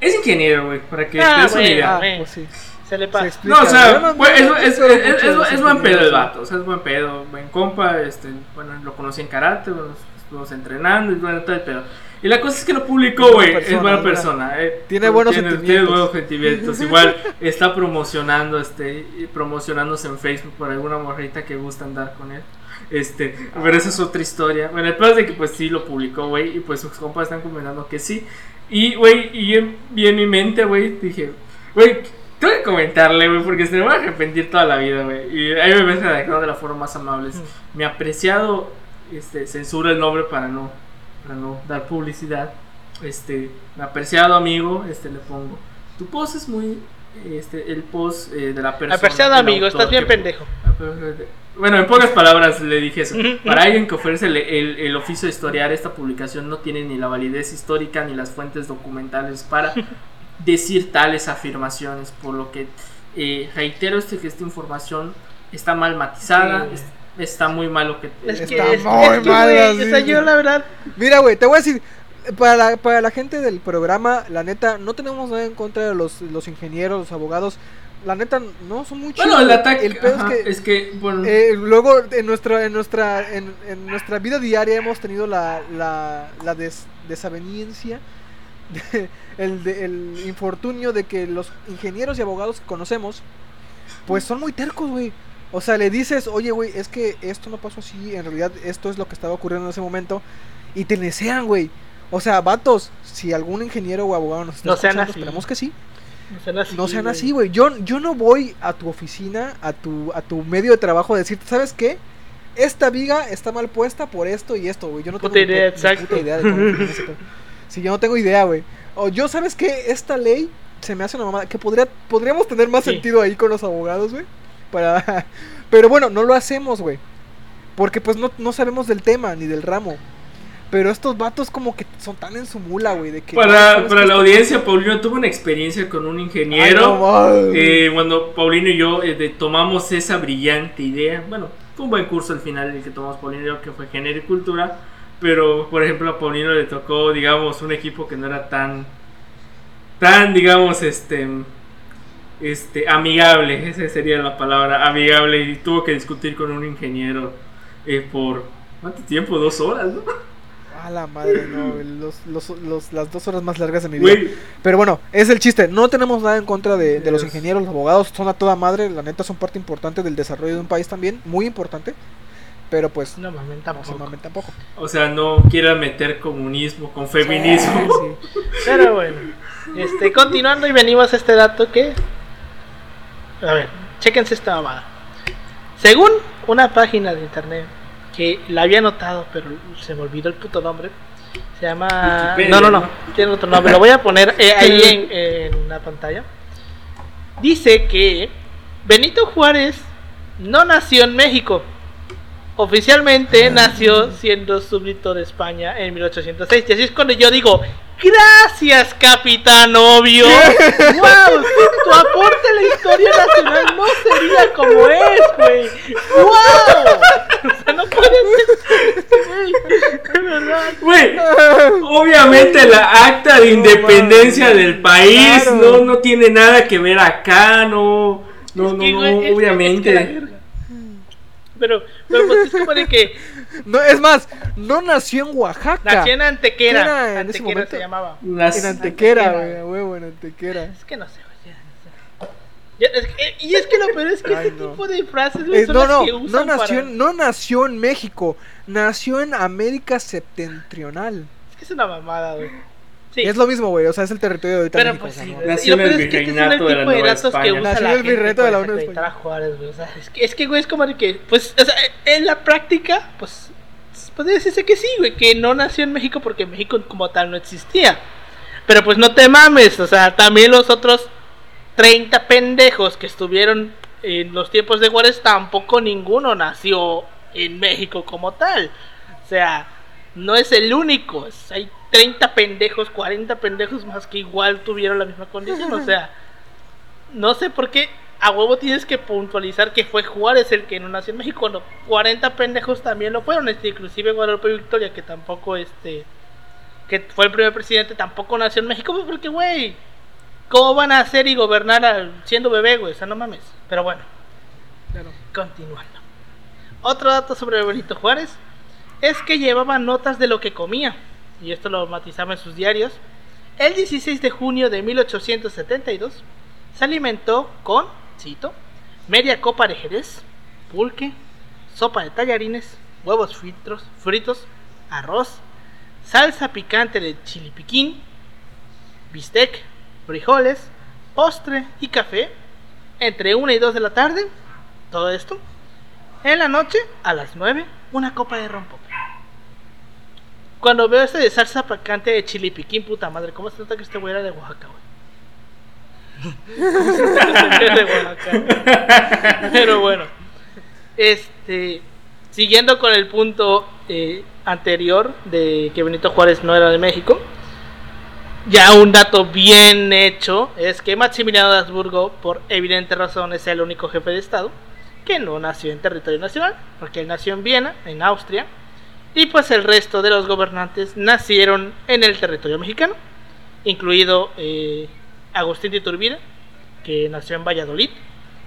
Es ingeniero, güey, para que Ah, te des una idea. Ah, güey. pues sí. Se le Se pasa. explica. No, o sea, no- no- es, es, es- es- buen pedo el vato, o sea, es buen pedo, buen compa, este, bueno, lo conocí en karate, bueno, estuvimos entrenando y bueno, todo el pedo. Y la cosa es que lo publicó, güey, es buena persona, eh. Tiene buenos tiene, sentimientos. Tiene buenos sentimientos, igual [laughs] está promocionando, este, promocionándose en Facebook por alguna morrita que gusta andar con él. Este, pero esa es otra historia. Bueno, el peor es de que pues sí lo publicó, güey, y pues sus compas están comentando que sí. Y, güey, y en, y en mi mente, güey, dije, güey, tengo que comentarle, güey, porque se me va a arrepentir toda la vida, güey. Y ahí me ves redactado de la forma más amable. Mi apreciado, este, censura el nombre para no, para no dar publicidad. Este, mi apreciado amigo, este, le pongo. Tu post es muy, este, el post eh, de la persona. Apreciado amigo, autor estás bien que- pendejo. Bueno, en pocas palabras le dije eso. Para alguien que ofrece el, el- el oficio de historiar, esta publicación no tiene ni la validez histórica ni las fuentes documentales para [laughs] decir tales afirmaciones. Por lo que eh, reitero este, que esta información está mal matizada, Sí. es- está muy mal lo que... Es que, Está es, muy es que, mal o sea, yo la verdad, Mira, güey, te voy a decir, para la, para la gente del programa, la neta, no tenemos nada en contra de los, los ingenieros, los abogados. La neta, no, son muy chidos. Bueno, el ataque... El pedo ajá, es que, es que, bueno, eh, luego en nuestra, en nuestra, en, en nuestra vida diaria hemos tenido la, la, la des- desaveniencia, de- [laughs] el, de- el infortunio de que los ingenieros y abogados que conocemos, pues son muy tercos, güey. O sea, le dices, oye, güey, es que esto no pasó así, en realidad esto es lo que estaba ocurriendo en ese momento, y te necean, güey. O sea, vatos, si algún ingeniero o abogado nos está No sean así. esperamos que sí. no sean así. No sean güey. así, güey. Yo, yo no voy a tu oficina, a tu, a tu medio de trabajo a decirte, ¿sabes qué? Esta viga está mal puesta por esto y esto, güey. Yo no Puta tengo idea, ni exacto. puta idea de cómo [laughs] Sí, yo no tengo idea, güey. O yo, ¿sabes qué? Esta ley se me hace una mamada. Que podría, podríamos tener más Sí. sentido ahí con los abogados, güey. Para... [laughs] Pero bueno, no lo hacemos, güey. Porque pues no, no sabemos del tema ni del ramo. Pero estos vatos como que son tan en su mula, güey. De que, para, ¿sabes para la audiencia, Paulino tuvo una experiencia con un Ay, ingeniero. no mames. Eh, cuando Paulino y yo eh, de- tomamos esa brillante idea, bueno, fue un buen curso al final el que tomamos Paulino y yo, que fue Género y Cultura, pero por ejemplo a Paulino le tocó, digamos, un equipo que no era tan, tan, digamos, este, este, amigable, esa sería la palabra, amigable, y tuvo que discutir con un ingeniero eh, por, ¿cuánto tiempo? Dos horas, ¿no? A la madre, no, los, los, los- las dos horas más largas de mi vida. Pero bueno, es el chiste. No tenemos nada en contra de, de los ingenieros, los abogados. Son a toda madre. La neta son parte importante del desarrollo de un país también. Muy importante. Pero pues No mames, no se tampoco. mamen tampoco. o sea, no quieran meter comunismo con feminismo. Sí, sí. Pero bueno, este, continuando y venimos a este dato que. A ver, chéquense esta mamada. Según una página de internet que la había notado, pero se me olvidó el puto nombre. Se llama. Wikipedia, No, no, no, ¿no? tiene otro nombre. Lo voy a poner eh, ahí [laughs] en, en la pantalla. Dice que Benito Juárez no nació en México. Oficialmente nació siendo súbdito de España en 1806. Y así es cuando yo digo, gracias, capitán obvio. ¡Wow! Tu aporte a la historia nacional no sería como es, güey. ¡Wow! O sea, no puede ser. güey. De verdad. Güey, obviamente la acta de independencia del país Claro. no, no tiene nada que ver acá, no, no, Es no, no, güey, es que- es que la obviamente. Pero, pero pues es como de que [laughs] No, es más, no nació en Oaxaca. nació en Antequera. Era en ese Antequera momento. se llamaba. Las- En Antequera, güey. huevo, en Antequera. Es que no sé, ya, es que- y es que lo peor es que Ay, ese no. tipo de frases güey, Eh, son no, las no, que no usan nació, para- en, no nació en México. Nació en América Septentrional. Es que es una mamada, güey. Sí. Es lo mismo, güey. O sea, es el territorio de ahorita Pero México, pues o sea, sí, es que este son el virreinato de la tipo de datos que usa Nació la el virreinato de la Juárez, güey. O sea, es que, es que, güey, es como de que, pues, o sea, en la práctica, pues, podría decirse que sí, güey, que no nació en México porque México como tal no existía. Pero pues no te mames, o sea, también los otros 30 pendejos que estuvieron en los tiempos de Juárez, tampoco ninguno nació en México como tal. O sea, no es el único. es- hay 30 pendejos, 40 pendejos más que igual tuvieron la misma condición. O sea, no sé por qué a huevo tienes que puntualizar que fue Juárez el que no nació en México. cuando 40 pendejos también lo fueron. Este, inclusive Guadalupe Victoria, que tampoco este. que fue el primer presidente, tampoco nació en México. Porque, güey, ¿cómo van a hacer y gobernar al- siendo bebé, güey? O sea, no mames. Pero bueno. Claro. Continuando. Otro dato sobre Benito Juárez es que llevaba notas de lo que comía, y esto lo matizaba en sus diarios. El 16 de junio de 1872 se alimentó con, cito, media copa de jerez, pulque, sopa de tallarines, huevos fritos, fritos, arroz, salsa picante de chilipiquín, bistec, frijoles, postre y café entre 1 y 2 de la tarde. Todo esto. En la noche, a las 9, una copa de rompope. Cuando veo este de salsa picante de chilipiquín, puta madre, ¿cómo se nota que este güey era de Oaxaca, güey? ¿Cómo se nota que este güey era de Oaxaca? Pero bueno. este, siguiendo con el punto eh, anterior de que Benito Juárez no era de México, ya un dato bien hecho es que Maximiliano de Habsburgo, por evidente razón, es el único jefe de Estado que no nació en territorio nacional, porque él nació en Viena, en Austria, y pues el resto de los gobernantes nacieron en el territorio mexicano, incluido eh, Agustín de Iturbide, que nació en Valladolid,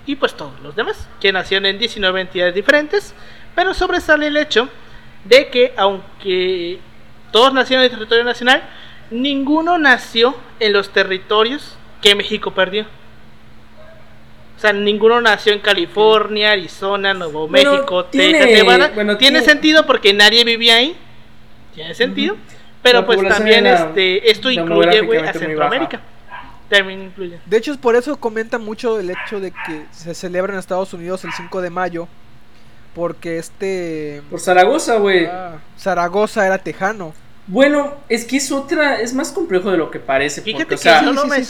y pues todos los demás, que nacieron en 19 entidades diferentes, pero sobresale el hecho de que aunque todos nacieron en el territorio nacional, ninguno nació en los territorios que México perdió. O sea, ninguno nació en California, Arizona, Nuevo México, Texas, Nevada. tiene, sentido porque nadie vivía ahí. Tiene sentido. Pero pues también este esto incluye a Centroamérica. También incluye. De hecho, es por eso comenta mucho el hecho de que se celebra en Estados Unidos el 5 de mayo. Porque este. Por Zaragoza, güey. Ah, Zaragoza era tejano. Bueno, es que es otra, es más complejo de lo que parece. Fíjate porque, que o sea, no, me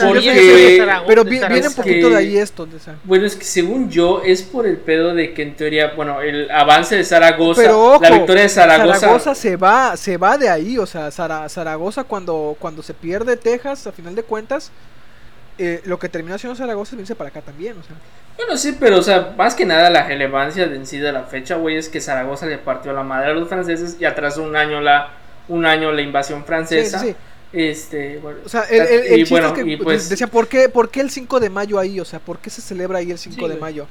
Pero viene un poquito de ahí esto. bueno, es que según yo es por el pedo de que en teoría, bueno, el avance de Zaragoza, la victoria de Zaragoza. Zaragoza se va, se va de ahí, o sea, Zaragoza cuando, cuando se pierde Texas, a final de cuentas, eh, lo que termina siendo Zaragoza viene para acá también, o sea. Bueno, sí, pero, o sea, más que nada la relevancia de en sí de la fecha, güey, es que Zaragoza le partió la madre a los franceses y atrasó un año la un año la invasión francesa. Este, bueno, o sea, el, el, chiste es que pues, decía, ¿por qué, ¿por qué el 5 de mayo ahí? O sea, ¿por qué se celebra ahí el 5 de mayo?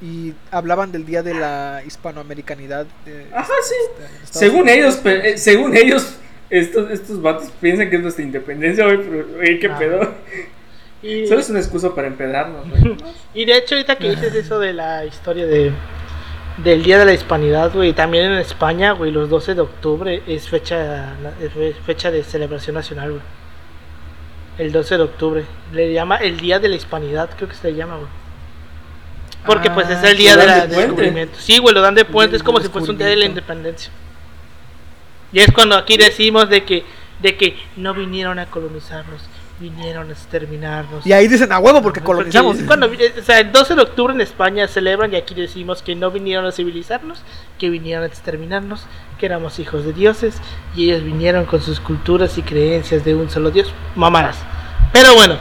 Y hablaban del día de la hispanoamericanidad. Ajá, sí. según ellos, eh, según ellos, estos, estos vatos piensan que es nuestra independencia, güey, pero, güey, qué ah. pedo. Y... Solo es una excusa para empedarnos, [laughs] y de hecho, ahorita que dices eso de la historia de del Día de la Hispanidad, güey. También en España, güey, los 12 de octubre es fecha, es fecha de celebración nacional, güey. El 12 de octubre. Le llama el Día de la Hispanidad, creo que se le llama, güey. Porque pues es el día de la, descubrimiento. Sí, güey, lo dan de puente, es como si fuese un día de la independencia. Y es cuando aquí decimos de que, de que no vinieron a colonizarnos, vinieron a exterminarnos. Y ahí dicen a huevo porque colonizamos. Cuando, o sea, el 12 de octubre en España celebran y aquí decimos que no vinieron a civilizarnos, que vinieron a exterminarnos, que éramos hijos de dioses y ellos vinieron con sus culturas y creencias de un solo dios. Mamadas. Pero bueno,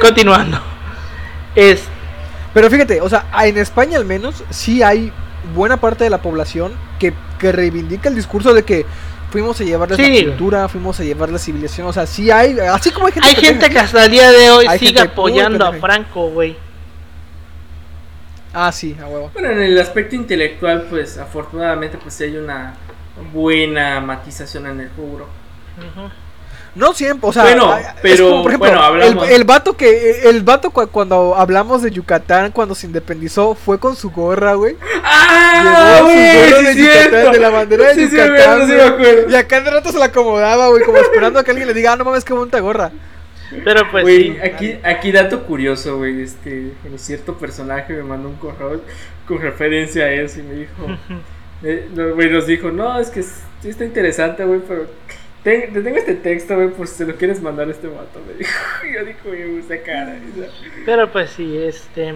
continuando. Es... Pero fíjate, o sea, en España al menos sí hay buena parte de la población que, que reivindica el discurso de que fuimos a llevarles la cultura, fuimos a llevar la civilización, o sea, sí hay, así como hay gente, hay que, gente que hasta el día de hoy sigue apoyando a Franco, güey. Ah, sí, a huevo. Bueno, en el aspecto intelectual, pues afortunadamente, pues hay una buena matización en el rubro. No siempre, o sea, bueno, pero por ejemplo, el, vato que el vato cuando hablamos de Yucatán cuando se independizó fue con su gorra, güey. Ah, Llevó de Yucatán, de la bandera de Yucatán. y acá de rato se la acomodaba, güey, como esperando a que alguien le diga, "Ah, no mames, qué bonita gorra." Pero pues güey, aquí aquí dato curioso, güey, este, un cierto personaje me mandó un correo con referencia a eso y me dijo, [laughs] eh, güey, nos dijo, "No, es que sí está interesante, güey, pero te, tengo este texto, güey, por si se lo quieres mandar a este vato, me dijo. [laughs] Yo digo, me gusta cara. Pero pues sí, este.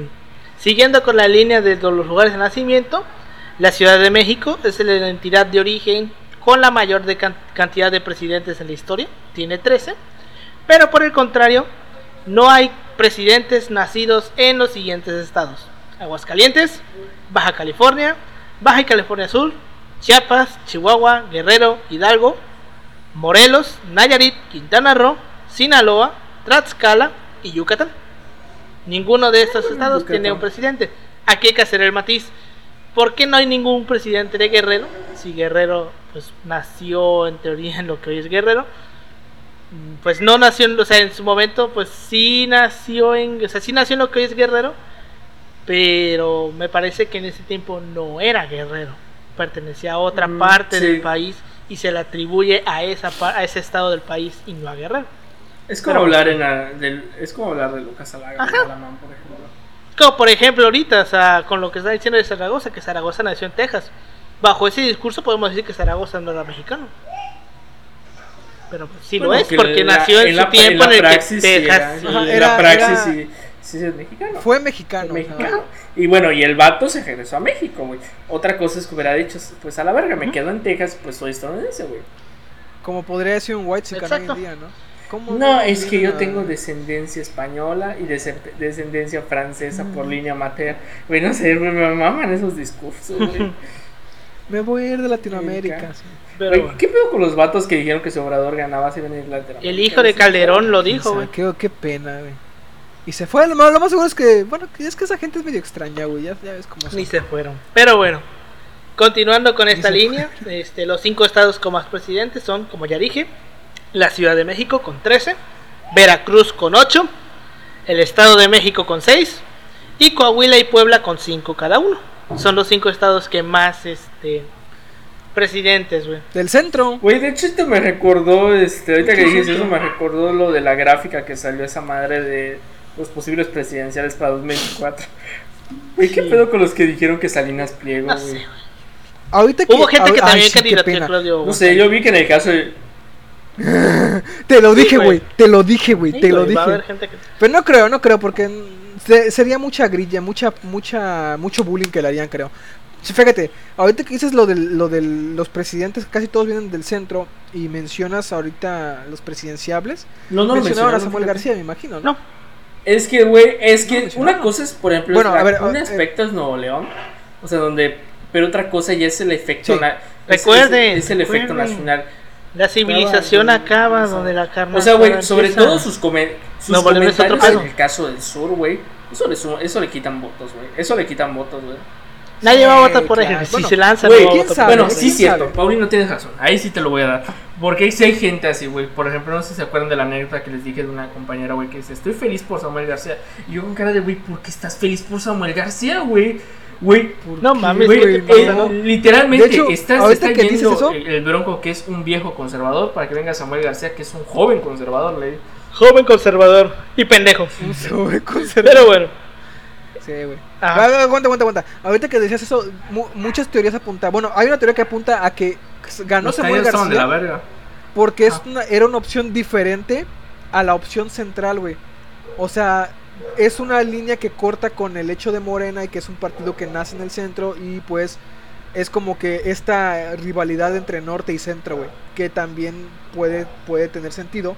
Siguiendo con la línea de los lugares de nacimiento, la Ciudad de México es la entidad de origen con la mayor de cantidad de presidentes en la historia, tiene 13. Pero por el contrario, no hay presidentes nacidos en los siguientes estados: Aguascalientes, Baja California, Baja California Sur, Chiapas, Chihuahua, Guerrero, Hidalgo, Morelos, Nayarit, Quintana Roo, Sinaloa, Tlaxcala y Yucatán. Ninguno de estos estados tiene un presidente. Aquí hay que hacer el matiz. ¿Por qué no hay ningún presidente de Guerrero? Si Guerrero pues nació en teoría [laughs] en lo que hoy es Guerrero, pues no nació, en, o sea, en su momento pues sí nació en, o sea, sí nació en lo que hoy es Guerrero, pero me parece que en ese tiempo no era Guerrero, pertenecía a otra mm, parte del país y se le atribuye a, esa, a ese estado del país y no a Guerrero. Es como, hablar, en es como hablar de Lucas Alaga, por ejemplo. Como por ejemplo ahorita, o sea, con lo que está diciendo de Zaragoza, que Zaragoza nació en Texas. Bajo ese discurso podemos decir que Zaragoza no era mexicano. Pero sí lo es, porque nació en, su tiempo en, el que Texas... Era, en la praxis Sí, es mexicano. Fue mexicano. Fue mexicano. Y bueno, y el vato se regresó a México, güey. Otra cosa es que hubiera dicho, pues a la verga, me quedo en Texas, pues soy estadounidense, güey. Como podría decir un white chican hoy en día, ¿no? ¿Cómo No, es que yo tengo descendencia española y descendencia francesa por línea materna. Güey, no sé, güey, me maman esos discursos, güey. [laughs] Me voy a ir de Latinoamérica. Sí. Pero. ¿Qué pedo con los vatos que dijeron que su obrador ganaba si venía a Inglaterra? El hijo de Calderón lo O dijo, sea, güey. qué, qué pena, güey. Y se fue. Lo más, lo más seguro es que, bueno, es que esa gente es medio extraña, güey. Ya, ya ves cómo son. Ni se fueron. Pero bueno, continuando con esta línea, [laughs] este, los cinco estados con más presidentes son, como ya dije, la Ciudad de México con 13, Veracruz con 8, el Estado de México con 6 y Coahuila y Puebla con 5 cada uno. Son los cinco estados que más este, presidentes, güey. Del centro. Güey, de hecho esto me recordó, este, ahorita que dijiste eso, me recordó lo de la gráfica que salió esa madre de los posibles presidenciales para 2024. Güey, ¿qué pedo con los que dijeron que Salinas Pliego, No güey? sé, güey. Ahorita que. Hubo gente que también sí, qué candidateó a. Claudio No sé, yo vi que en el caso de... [laughs] Te lo dije, güey. Te lo dije, güey. Sí, Te lo güey, va a dije. haber gente que- Pero no creo, no creo, porque se- sería mucha grilla, mucha, mucha, mucho bullying que le harían, creo. Sí, fíjate, ahorita que dices lo de lo del- los presidentes, casi todos vienen del centro, y mencionas ahorita los presidenciables, No, no lo mencionaron a Samuel fíjate. García, me imagino, ¿no? No, Es que, güey, es No, que mencionaron. una cosa es, por ejemplo, Bueno, es a ver, un eh, aspecto es Nuevo León, o sea, donde, pero otra cosa ya es el efecto, Sí. na- es- Recuerden, es, es el efecto nacional. la civilización Acaba, donde la carne O sea, güey, sobre empieza. todo sus, comen sus No, comentarios en el caso del sur, güey, eso le, eso le quitan votos, güey, eso le quitan votos, güey. Nadie va a votar Sí, por claro. ejemplo. Si Bueno, se lanza, no por Bueno, sí ¿quién es cierto, sabe? Paulino tienes razón, ahí sí te lo voy a dar. Porque ahí sí hay gente así, güey. Por ejemplo, no sé si se acuerdan de la anécdota que les dije de una compañera, güey, que dice, estoy feliz por Samuel García. Y yo con cara de, güey, ¿por qué estás feliz por Samuel García, güey? Güey, No mames, Güey, güey, eh, literalmente De hecho, estás, ahorita está que dices yendo eso- el, el bronco que es un viejo conservador para que venga Samuel García que es un joven conservador, le digo. Joven conservador y pendejo. [laughs] Sobre conservador. Pero bueno. Sí, güey. Ah, Aguanta, aguanta, aguanta. Ahorita que decías eso, mu- muchas teorías apuntan. Bueno, hay una teoría que apunta a que ganó Los Samuel cañones estaban de la García verga. porque es Ah. una, era una opción diferente a la opción central, güey. O sea, es una línea que corta con el hecho de Morena y que es un partido que nace en el centro y pues es como que esta rivalidad entre norte y centro, güey, que también puede, puede tener sentido.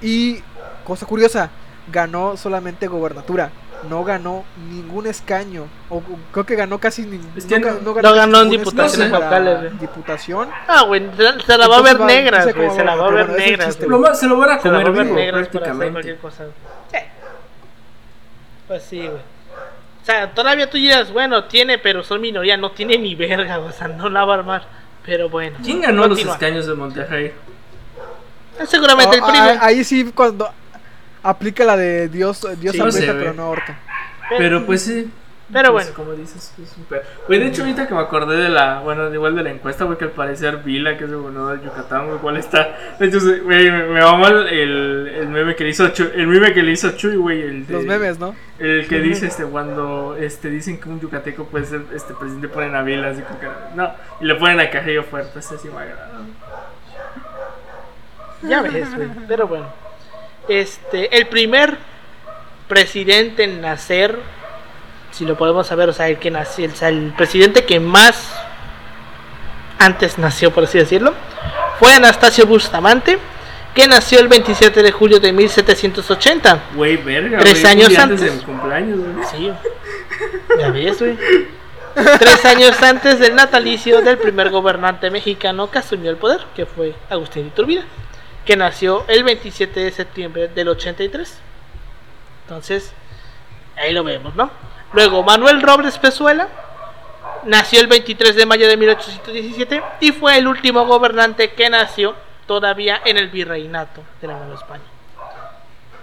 Y cosa curiosa, ganó solamente gobernatura, no ganó ningún escaño, o o creo que ganó casi ningún. Es que no- no ganó en diputaciones locales. Diputación. Ah, güey, se, se la va a ver cómo Se la va, a ver va- se lo van a Se la va comer a ver vivo, prácticamente. cosa. Sí. Pues sí, güey. O sea, todavía tú dirás, bueno, tiene, pero son minoría, no tiene ni verga, o sea, no la va a armar. Pero bueno. ¿Quién ganó los continúa. escaños de Monterrey? Seguramente el Ah, PRI, ah, güey. ahí sí cuando aplica la de Dios Dios Sí, aprieta pero no ahorca. Pero pues sí. Pero Pues, bueno. Como dices, es un pedo. Güey, de hecho, ahorita que me acordé de la. Bueno, igual de la encuesta, güey, que al parecer Vila, que es de gobernador de Yucatán, güey, igual está. De hecho, güey, me, me mama el, el, el meme que le hizo Chuy. El meme que le hizo Chuy, güey. El de- Los memes, ¿no? El que dice este cuando este dicen que un yucateco puede ser este presidente ponen a Vila así como que no y le ponen a Carrillo fuerte ese sí me agrada. Ya ves, güey. Pero bueno. Este, el primer presidente en nacer, si lo podemos saber, o sea, el que nació, el presidente que más antes nació, por así decirlo, fue Anastasio Bustamante, que nació el 27 de julio de 1780. Güey, verga. Tres años antes. de mi cumpleaños, güey. Sí, ya ves, güey. Tres años antes del natalicio del primer gobernante mexicano que asumió el poder, que fue Agustín Iturbide, que nació el 27 de septiembre del 83. Entonces, ahí lo vemos, ¿no? Luego, Manuel Robles Pezuela nació el 23 de mayo de 1817 y fue el último gobernante que nació todavía en el virreinato de la Nueva España.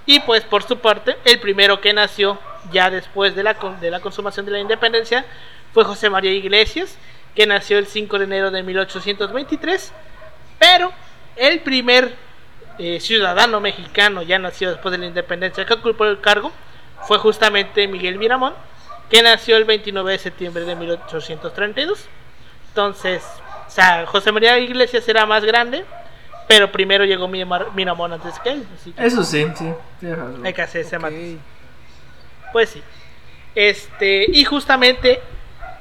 Y pues por su parte, el primero que nació ya después de la, de la consumación de la independencia fue José María Iglesias, que nació el 5 de enero de 1823, pero el primer eh, ciudadano mexicano ya nacido después de la independencia que ocupó el cargo fue justamente Miguel Miramón, que nació el 29 de septiembre de 1832. Entonces, o sea, José María Iglesias era más grande, pero primero llegó Miramón antes que él. Así que Eso sí, sí. hay que hacer ese Ok. matiz. Pues sí. Este, y justamente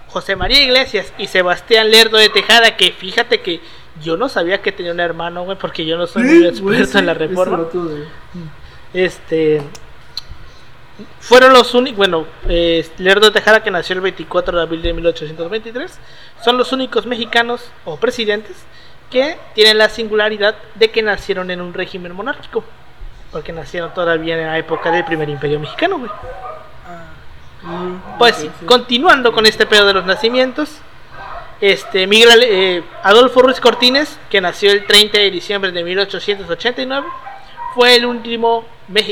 José María Iglesias y Sebastián Lerdo de Tejada, que fíjate que yo no sabía que tenía un hermano, güey, porque yo no soy muy experto en la reforma. Este, fueron los únicos, bueno, eh, Lerdo de Tejada, que nació el 24 de abril de 1823, son los únicos mexicanos o presidentes que tienen la singularidad de que nacieron en un régimen monárquico, porque nacieron todavía en la época del primer imperio mexicano, güey. Pues sí, continuando con este pedo de los nacimientos, este Miguel eh, Adolfo Ruiz Cortines, que nació el 30 de diciembre de 1889, fue el último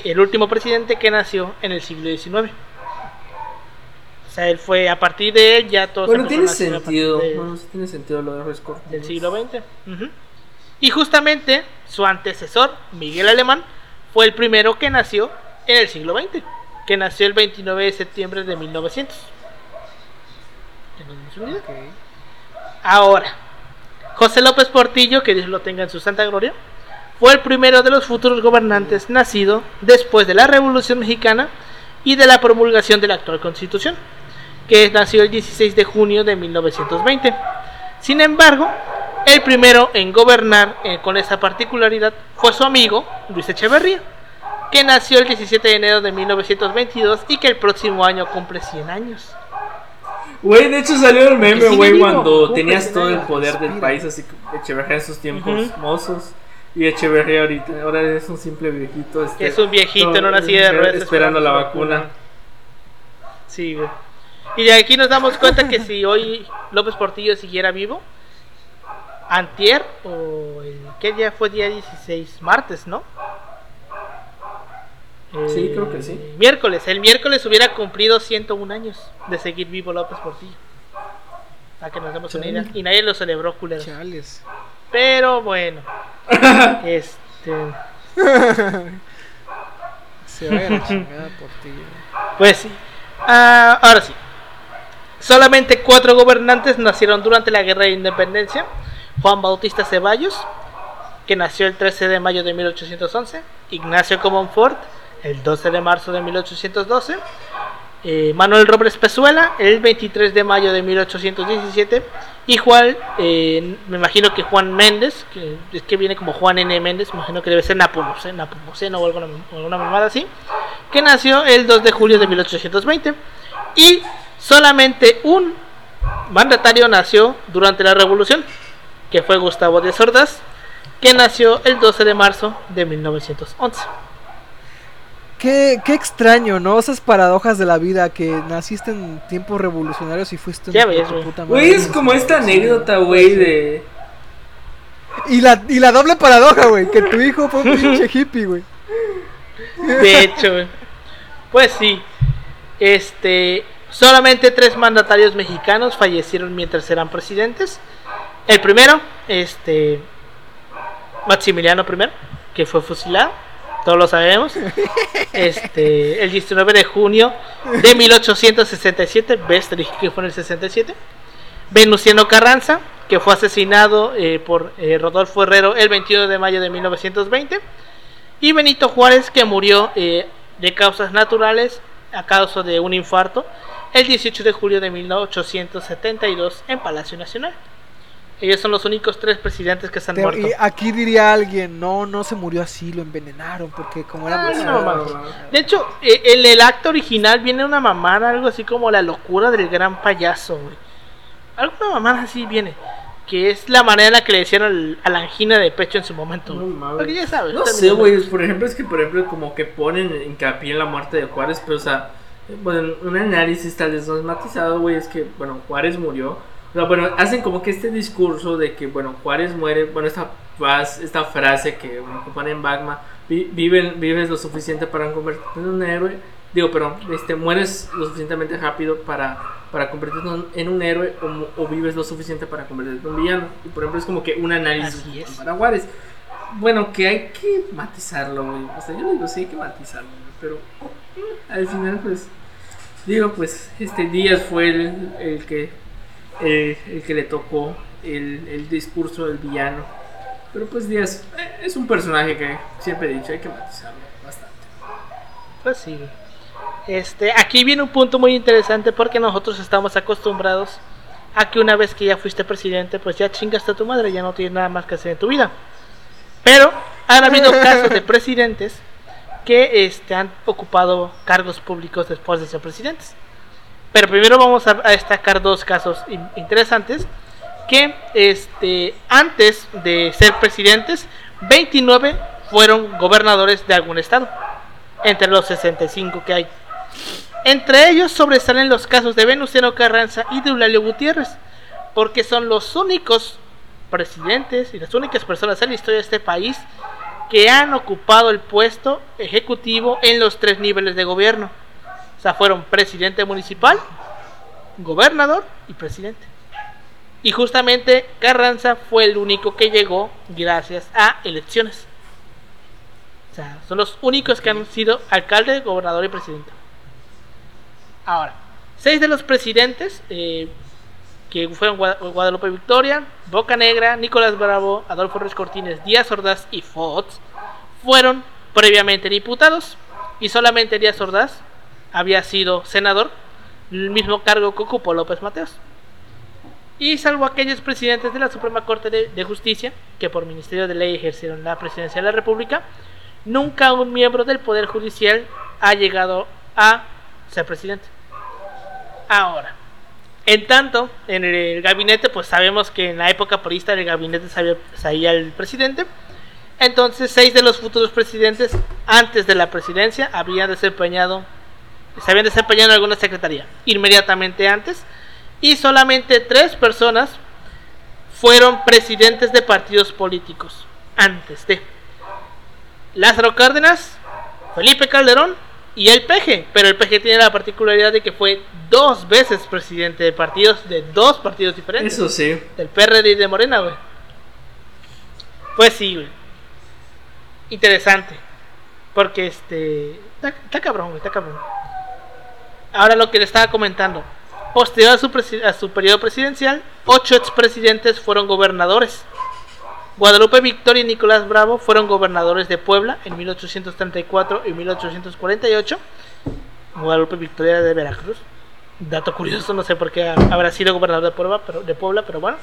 el último presidente que nació en el siglo XIX. O sea, él fue a partir de él ya todo Bueno, tiene sentido. tiene sentido lo de Ruiz Cortines. Del siglo XX. Y justamente su antecesor, Miguel Alemán, fue el primero que nació en el siglo XX que nació el 29 de septiembre de 1900. Ahora, José López Portillo, que Dios lo tenga en su santa gloria, fue el primero de los futuros gobernantes nacido después de la Revolución Mexicana y de la promulgación de la actual Constitución, que nació el 16 de junio de 1920. Sin embargo, el primero en gobernar eh, con esa particularidad fue su amigo Luis Echeverría que nació el 17 de enero de 1922 y que el próximo año cumple 100 años. Güey, de hecho salió el meme, güey, cuando tenías todo el poder del país, así que Echeverría en sus tiempos mozos. Y Echeverría ahorita, ahora es un simple viejito. Este, es un viejito en una silla de ruedas. Esperando la vacuna. Sí, güey. Y de aquí nos damos cuenta que si hoy López Portillo siguiera vivo, Antier, o el, ¿qué día fue día 16? Martes, ¿no? Sí, creo que sí. Eh, miércoles, el miércoles hubiera cumplido 101 años de seguir vivo López Portillo. Para que nos demos una idea. Y nadie lo celebró. Chales. Pero bueno. [laughs] este. [laughs] Se vaya la chingada Portillo. Pues sí. Ah, ahora sí. Solamente cuatro gobernantes nacieron durante la Guerra de Independencia. Juan Bautista Ceballos, que nació el 13 de mayo de 1811. Ignacio Comonfort, el 12 de marzo de 1812. Eh, Manuel Robles Pezuela, el 23 de mayo de 1817. Y Juan, eh, me imagino que Juan Méndez, que es que viene como Juan N. Méndez, me imagino que debe ser Napomuceno, o alguna, alguna mamada así, que nació el 2 de julio de 1820. Y solamente un mandatario nació durante la revolución, que fue Gustavo de Sordas, que nació el 12 de marzo de 1911. Qué, qué extraño, ¿no? Esas paradojas de la vida que naciste en tiempos revolucionarios y fuiste ya ves, Güey, es como esta anécdota, güey, de... Y la, y la doble paradoja, güey, que tu hijo fue un [laughs] pinche hippie, güey. De hecho, güey. Pues sí. Este, solamente tres mandatarios mexicanos fallecieron mientras eran presidentes. El primero, este, Maximiliano I, que fue fusilado todos lo sabemos. Este, el 19 de junio de 1867, ves, que fue en el 67. Venustiano Carranza, que fue asesinado eh, por eh, Rodolfo Herrero el 21 de mayo de 1920. Y Benito Juárez, que murió eh, de causas naturales a causa de un infarto el 18 de julio de 1872 en Palacio Nacional. Ellos son los únicos tres presidentes que se han muerto. Y aquí diría alguien, no, no se murió así, lo envenenaron, porque como era ah, De hecho, eh, en el acto original viene una mamada, algo así como la locura del gran payaso, güey. Alguna mamada así viene. Que es la manera en la que le decían a la angina de pecho en su momento. No, porque ya sabes. No sé, güey. Por ejemplo, es que, por ejemplo, como que ponen hincapié en la muerte de Juárez, pero, o sea, bueno, un análisis tal vez no matizado, güey, es que, bueno, Juárez murió bueno, hacen como que este discurso de que, bueno, Juárez muere, bueno, esta, esta frase que bueno, pone en Bagma, vives lo suficiente para convertirte en un héroe, digo, pero este, mueres lo suficientemente rápido para, para convertirte en un héroe o, vives lo suficiente para convertirte en un villano. Y por ejemplo es como que un análisis para Juárez. Bueno, que hay que matizarlo, O sea, yo digo, sí hay que matizarlo, pero mm, al final, pues, digo, pues, este Díaz fue el, el que eh, el que le tocó el, discurso del villano. Pero pues Díaz eh, es un personaje que siempre he dicho, hay que matizarlo bastante. Pues sí. Este, aquí viene un punto muy interesante porque nosotros estamos acostumbrados a que una vez que ya fuiste presidente, pues ya chingaste a tu madre, ya no tienes nada más que hacer en tu vida. Pero han habido [laughs] casos de presidentes que este, han ocupado cargos públicos después de ser presidentes. Pero primero vamos a, destacar dos casos in- interesantes que este, antes de ser presidentes, 29 fueron gobernadores de algún estado, entre los 65 que hay. Entre ellos sobresalen los casos de Venustiano Carranza y de Eulalio Gutiérrez, porque son los únicos presidentes y las únicas personas en la historia de este país que han ocupado el puesto ejecutivo en los tres niveles de gobierno. O sea, fueron presidente municipal, gobernador y presidente. Y justamente Carranza fue el único que llegó gracias a elecciones. O sea, son los únicos que han sido alcalde, gobernador y presidente. Ahora, seis de los presidentes eh, que fueron Gua- Guadalupe Victoria, Boca Negra, Nicolás Bravo, Adolfo Ruiz Cortines, Díaz Ordaz y Fox fueron previamente diputados y solamente Díaz Ordaz había sido senador, el mismo cargo que ocupó López Mateos. Y salvo aquellos presidentes de la Suprema Corte de, de Justicia, que por Ministerio de Ley ejercieron la presidencia de la República, nunca un miembro del Poder Judicial ha llegado a ser presidente. Ahora, en tanto, en el gabinete, pues sabemos que en la época porista del gabinete sabía, sabía el presidente. Entonces, seis de los futuros presidentes antes de la presidencia habían desempeñado, se habían desempeñado en alguna secretaría inmediatamente antes. Y solamente tres personas fueron presidentes de partidos políticos antes de Lázaro Cárdenas, Felipe Calderón y el PG. Pero el PG tiene la particularidad de que fue dos veces presidente de partidos, de dos partidos diferentes. Eso sí. Del PRD y de Morena, güey. Pues sí, güey. Interesante. Porque este. Está, está cabrón, güey, está cabrón. Ahora lo que le estaba comentando. Posterior a su, a su periodo presidencial, ocho expresidentes fueron gobernadores. Guadalupe Victoria y Nicolás Bravo fueron gobernadores de Puebla en 1834 y 1848. Guadalupe Victoria de Veracruz. Dato curioso, no sé por qué habrá sido gobernador de Puebla, pero, de Puebla, pero bueno.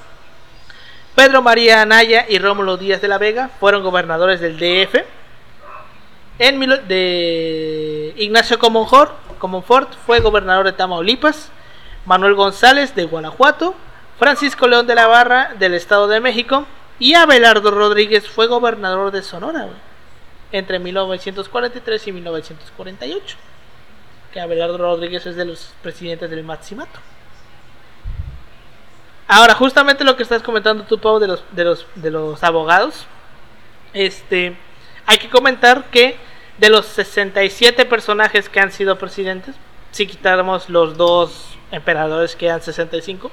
Pedro María Anaya y Rómulo Díaz de la Vega fueron gobernadores del DF. En de Ignacio Comonfort, Comonfort fue gobernador de Tamaulipas. Manuel González de Guanajuato. Francisco León de la Barra del Estado de México. Y Abelardo Rodríguez fue gobernador de Sonora entre 1943 y 1948. Que Abelardo Rodríguez es de los presidentes del Maximato. Ahora, justamente lo que estás comentando tú, Pau, de los, de los, de los abogados. Este, hay que comentar que de los 67 personajes que han sido presidentes, si quitáramos los dos emperadores que eran 65,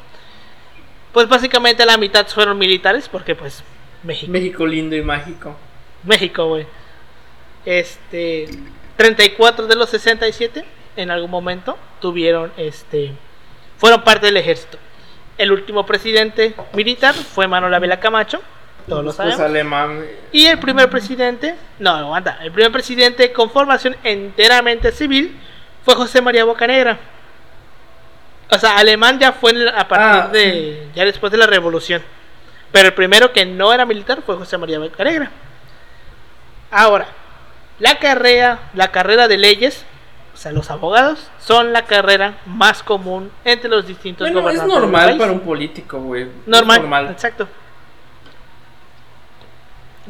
pues básicamente la mitad fueron militares, porque pues México. México lindo y mágico. México, güey. Este, 34 de los 67 en algún momento tuvieron este fueron parte del ejército. El último presidente militar fue Manuel Ávila Camacho, todos lo Pues sabemos. alemán. Y el primer presidente, no, aguanta, el primer presidente con formación enteramente civil fue José María Bocanegra. O sea, alemán ya fue a partir Ah, de ya después de la revolución. Pero el primero que no era militar fue José María Bocanegra. Ahora, la carrera, la carrera de leyes, o sea, los abogados son la carrera más común entre los distintos Bueno, es gobernantes del normal país. para un político, güey. Normal, normal. exacto.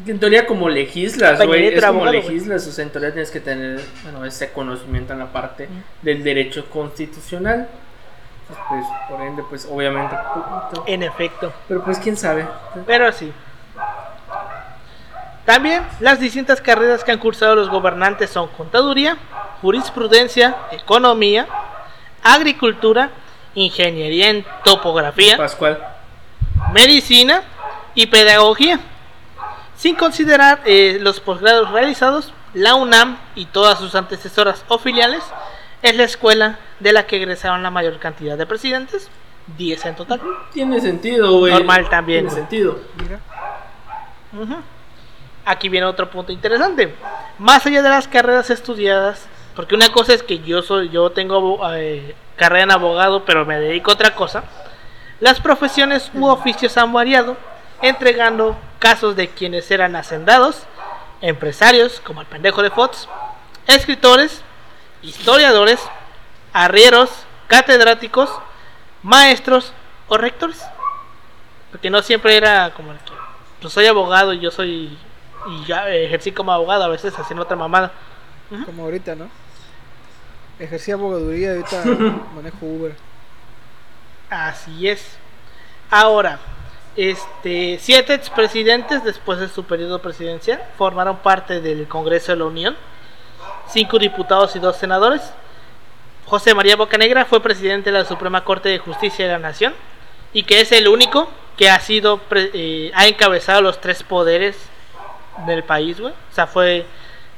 En teoría como legislas, güey, es como legislas, o sea, en teoría tienes que tener, bueno, ese conocimiento en la parte del derecho constitucional. Pues, pues, por ende, pues, obviamente, poquito. En efecto. Pero pues, quién sabe. Pero sí. También las distintas carreras que han cursado los gobernantes son contaduría, jurisprudencia, economía, agricultura, ingeniería en topografía, Pascual. medicina y pedagogía. Sin considerar eh, los posgrados realizados, la UNAM y todas sus antecesoras o filiales es la escuela de la que egresaron la mayor cantidad de presidentes, 10 en total. Tiene sentido, güey. Normal también, Tiene sentido. Mira. Aquí viene otro punto interesante. Más allá de las carreras estudiadas, Porque una cosa es que yo soy, yo tengo eh, carrera en abogado, pero me dedico a otra cosa. Las profesiones u oficios han variado, entregando casos de quienes eran hacendados, empresarios, como el pendejo de Fox, escritores, historiadores, arrieros, catedráticos, maestros o rectores. Porque no siempre era como el que yo soy abogado y yo soy y ya ejercí como abogado a veces haciendo otra mamada. Como ahorita, ¿no? Ejercí abogaduría y ahorita [laughs] manejo Uber. Así es. Ahora, este, siete expresidentes después de su periodo presidencial formaron parte del Congreso de la Unión. Cinco diputados y dos senadores. José María Bocanegra fue presidente de la Suprema Corte de Justicia de la Nación y que es el único que ha sido eh, ha encabezado los tres poderes del país, güey. O sea, fue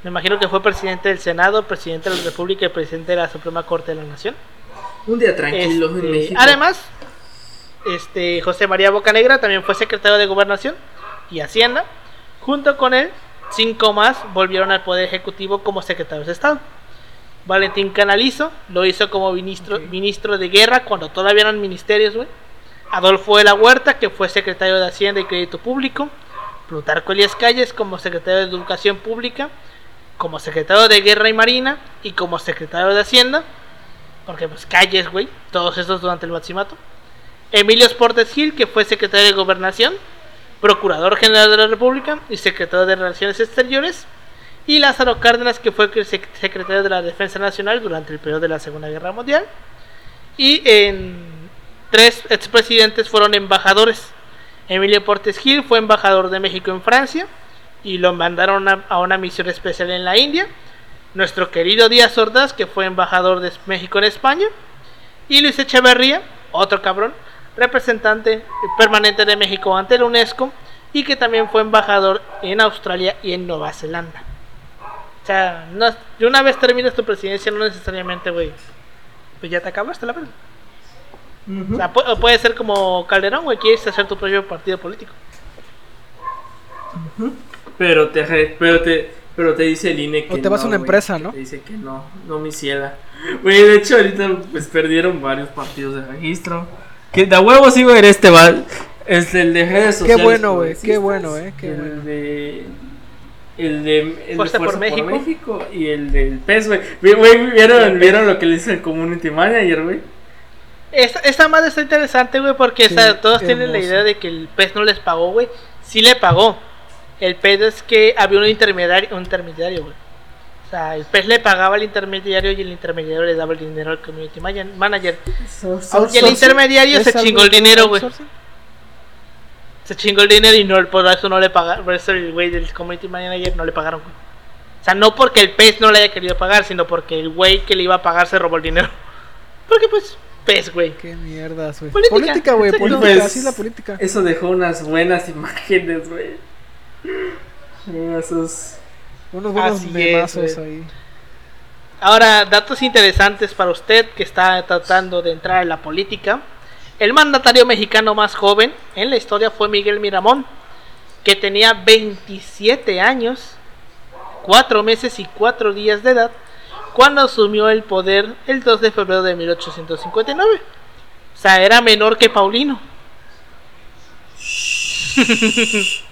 me imagino que fue presidente del Senado, presidente de la República y presidente de la Suprema Corte de la Nación. Un día tranquilo en Este, México. Además, este José María Bocanegra también fue secretario de Gobernación y Hacienda. Junto con él, cinco más volvieron al Poder Ejecutivo como secretarios de Estado. Valentín Canalizo lo hizo como ministro, ministro de Guerra cuando todavía eran ministerios, güey. Adolfo de la Huerta, que fue secretario de Hacienda y Crédito Público. Plutarco Elías Calles como secretario de Educación Pública. Como secretario de Guerra y Marina. Y como secretario de Hacienda. Porque pues Calles, güey. Todos esos durante el maximato. Emilio Sportes Gil, que fue secretario de Gobernación, Procurador General de la República y secretario de Relaciones Exteriores, y Lázaro Cárdenas, que fue sec- secretario de la Defensa Nacional durante el periodo de la Segunda Guerra Mundial. Y en tres expresidentes fueron embajadores. Emilio Portes Gil fue embajador de México en Francia y lo mandaron a, a una misión especial en la India. Nuestro querido Díaz Ordaz, que fue embajador de México en España. Y Luis Echeverría, otro cabrón, representante permanente de México ante la UNESCO y que también fue embajador en Australia y en Nueva Zelanda. O sea, no, una vez terminas tu presidencia, no necesariamente, güey. Pues ya te acabaste la verdad. O sea, puede ser como Calderón, güey, quieres hacer tu propio partido político. Pero te, pero te, pero te dice el INE que O te vas a una empresa, ¿no? Te dice que no, no mi ciela. Güey, de hecho ahorita pues perdieron varios partidos de registro. Que de huevo sí, güey, este va. Es el de redes sociales. bueno, güey, qué bueno, eh, qué el bueno. De, el de, el de Fuerza por Fuerza México. y el del PES, güey. Vi- güey, ¿Vieron, ¿Vieron lo que le dice el community manager, güey? Esta, esta madre está interesante, güey, porque o sea, Sí, todos tienen la hermoso. idea de que el pez no les pagó, güey. Sí le pagó. El pez es que había un intermediario, un intermediario, güey. O sea, el pez le pagaba al intermediario y el intermediario le daba el dinero al community man- manager. Y el intermediario se ¿Es algo chingó el dinero, güey. Se chingó el dinero y no, por eso no le pagaron. Por eso el güey del community manager no le pagaron, güey. O sea, no porque el pez no le haya querido pagar, sino porque el güey que le iba a pagar se robó el dinero. [laughs] Porque pues, pez, güey. Qué mierdas, güey. Política, güey, política, Pues, así es la política. Eso dejó unas buenas imágenes, güey. Esos. Unos buenos así memazos ahí. Ahora, datos interesantes para usted que está tratando de entrar en la política. El mandatario mexicano más joven en la historia fue Miguel Miramón, que tenía 27 años, 4 meses y 4 días de edad, cuando asumió el poder el 2 de febrero de 1859. O sea, era menor que Paulino. [laughs]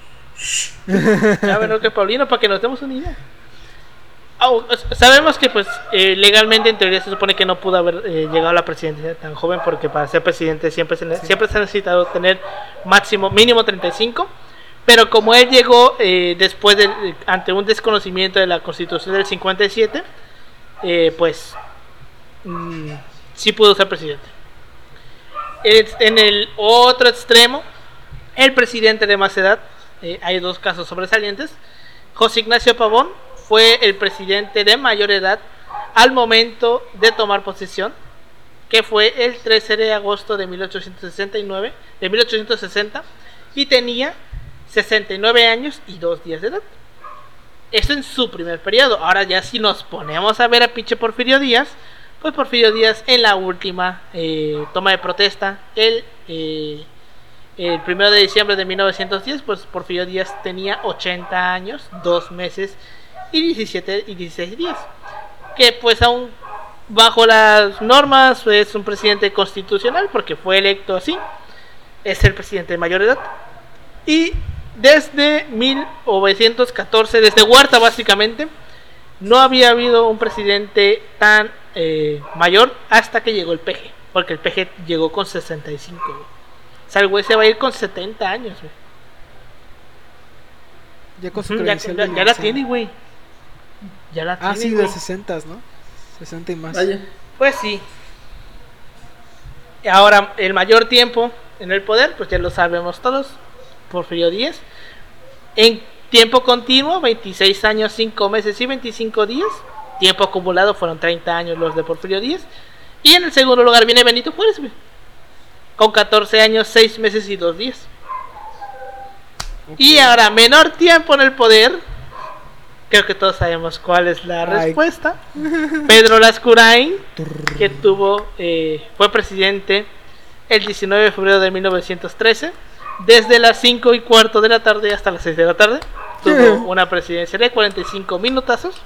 Era menor que Paulino, para que nos demos una idea. Ah, o- sabemos que pues eh, legalmente en teoría se supone que no pudo haber eh, llegado a la presidencia tan joven porque para ser presidente siempre se, siempre se ha necesitado tener máximo mínimo 35 pero como él llegó eh, después eh, ante un desconocimiento de la constitución del 57 eh, pues mm, sí pudo ser presidente. Es- en el otro extremo el presidente de más edad eh, hay dos casos sobresalientes José Ignacio Pavón fue el presidente de mayor edad al momento de tomar posesión, que fue el 13 de agosto de 1869, de 1860, y tenía 69 años y dos días de edad. Esto en su primer periodo. Ahora ya si nos ponemos a ver a pinche Porfirio Díaz, pues Porfirio Díaz en la última eh, toma de protesta, el, el primero de diciembre de 1910, pues Porfirio Díaz tenía 80 años, 2 meses y 17 y 16 días. que pues aún bajo las normas es un presidente constitucional porque fue electo así, es el presidente de mayor edad. Y desde 1914, desde Huerta básicamente, no había habido un presidente tan eh, mayor hasta que llegó el PG, porque el PG llegó con 65. O sea, el güey se va a ir con 70 años. güey. Ya con su Ujú, Ya, credencial ya- de ya la tiene, güey. Ya la Ah, tiene. sí, güey. de 60, ¿no? 60 y más. Vaya. Pues sí. Y Ahora, el mayor tiempo en el poder, pues ya lo sabemos todos, Porfirio Díaz. En tiempo continuo, 26 años, 5 meses y 25 días. Tiempo acumulado fueron 30 años los de Porfirio Díaz. Y en el segundo lugar viene Benito Juárez, güey. Con 14 años, 6 meses y 2 días. Y ahora, menor tiempo en el poder. Creo que todos sabemos cuál es la Ay. respuesta. [laughs] Pedro Lascurain, que tuvo, eh, fue presidente el 19 de febrero de 1913, desde las 5 y cuarto de la tarde hasta las 6 de la tarde. Tuvo [laughs] una presidencia de 45 minutazos,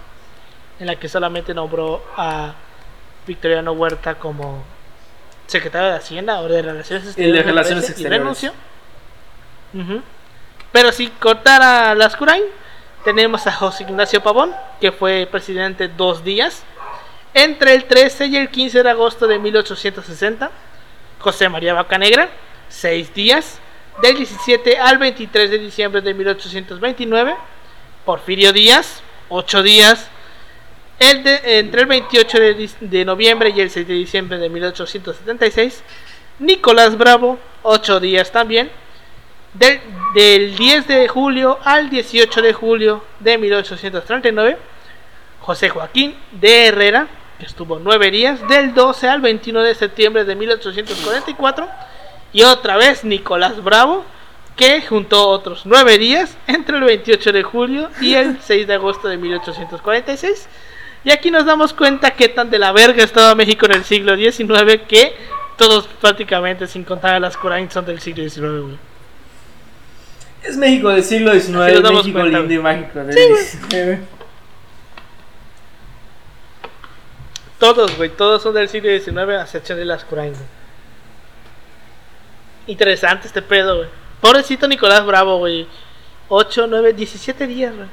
en la que solamente nombró a Victoriano Huerta como secretario de Hacienda o de Relaciones Exteriores. Relaciones y Exteriores. renunció. Pero si cortara las Curain, tenemos a José Ignacio Pavón, que fue presidente dos días, entre el 13 y el 15 de agosto de 1860. José María Bacanegra, seis días, del 17 al 23 de diciembre de 1829. Porfirio Díaz, ocho días, entre el 28 de, noviembre y el 6 de diciembre de 1876. Nicolás Bravo, ocho días también, del, del 10 de julio al 18 de julio de 1839. José Joaquín de Herrera, que estuvo nueve días, del 12 al 21 de septiembre de 1844. Y otra vez Nicolás Bravo, que juntó otros nueve días entre el 28 de julio y el 6 de agosto de 1846. Y aquí nos damos cuenta que tan de la verga estaba México en el siglo XIX que todos prácticamente, sin contar a las Corain, son del siglo XIX. güey. Es México del siglo XIX, México cuenta, lindo y mágico del Sí. XIX. Todos, güey, todos son del siglo XIX a excepción de las Corain. güey. Interesante este pedo, güey. Pobrecito Nicolás Bravo, güey. 8, 9, 17 días, güey.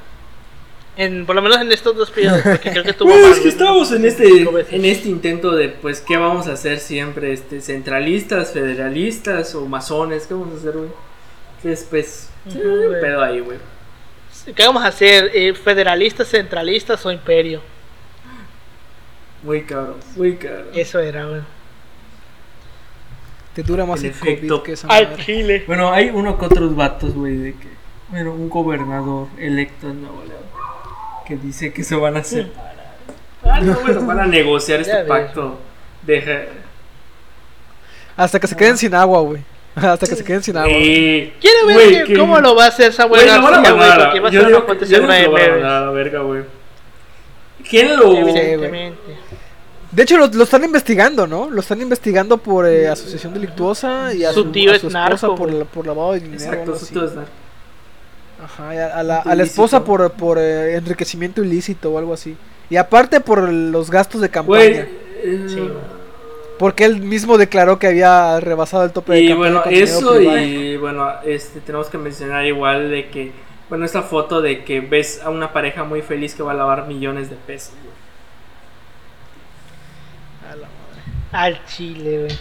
En, por lo menos en estos dos periodos, [laughs] porque creo que tuvo más, es que estamos en este, en este intento de, pues, ¿qué vamos a hacer siempre? Este, ¿Centralistas, federalistas o masones? ¿Qué vamos a hacer, güey? ¿Qué es, pues? un pedo ahí, güey. ¿Qué vamos a hacer? Eh, ¿Federalistas, centralistas o imperio? Muy cabrón, muy cabrón. Eso era, güey. Te dura más el efecto. COVID que esa Al madre. Chile. Bueno, hay uno que otros vatos, güey, de que, bueno, un gobernador electo en Nuevo León que dice que se van a separar. Ah, no, bueno, van a negociar este pacto de... Hasta que se queden sin agua, güey. Hasta que se queden sin agua. Eh, Quiero ver güey, que- que- cómo lo va a hacer Samuel Güey, porque va a ser una verga, güey. ¿Quién lo...? Evidentemente. De hecho, lo, lo están investigando, ¿no? Lo están investigando por eh, asociación delictuosa y a Su su, tío a es su esposa narco, por, por lavado de dinero. Exacto, eso todo es narco. Ajá, y a, a la, a la esposa por, por eh, enriquecimiento ilícito o algo así. Y aparte por los gastos de campaña. Eh, Sí, güey. Porque él mismo declaró que había rebasado el tope de y campaña bueno, con dinero eso y bueno, este tenemos que mencionar igual de que, bueno, esta foto de que ves a una pareja muy feliz que va a lavar millones de pesos. güey. A la madre. Al Chile, güey.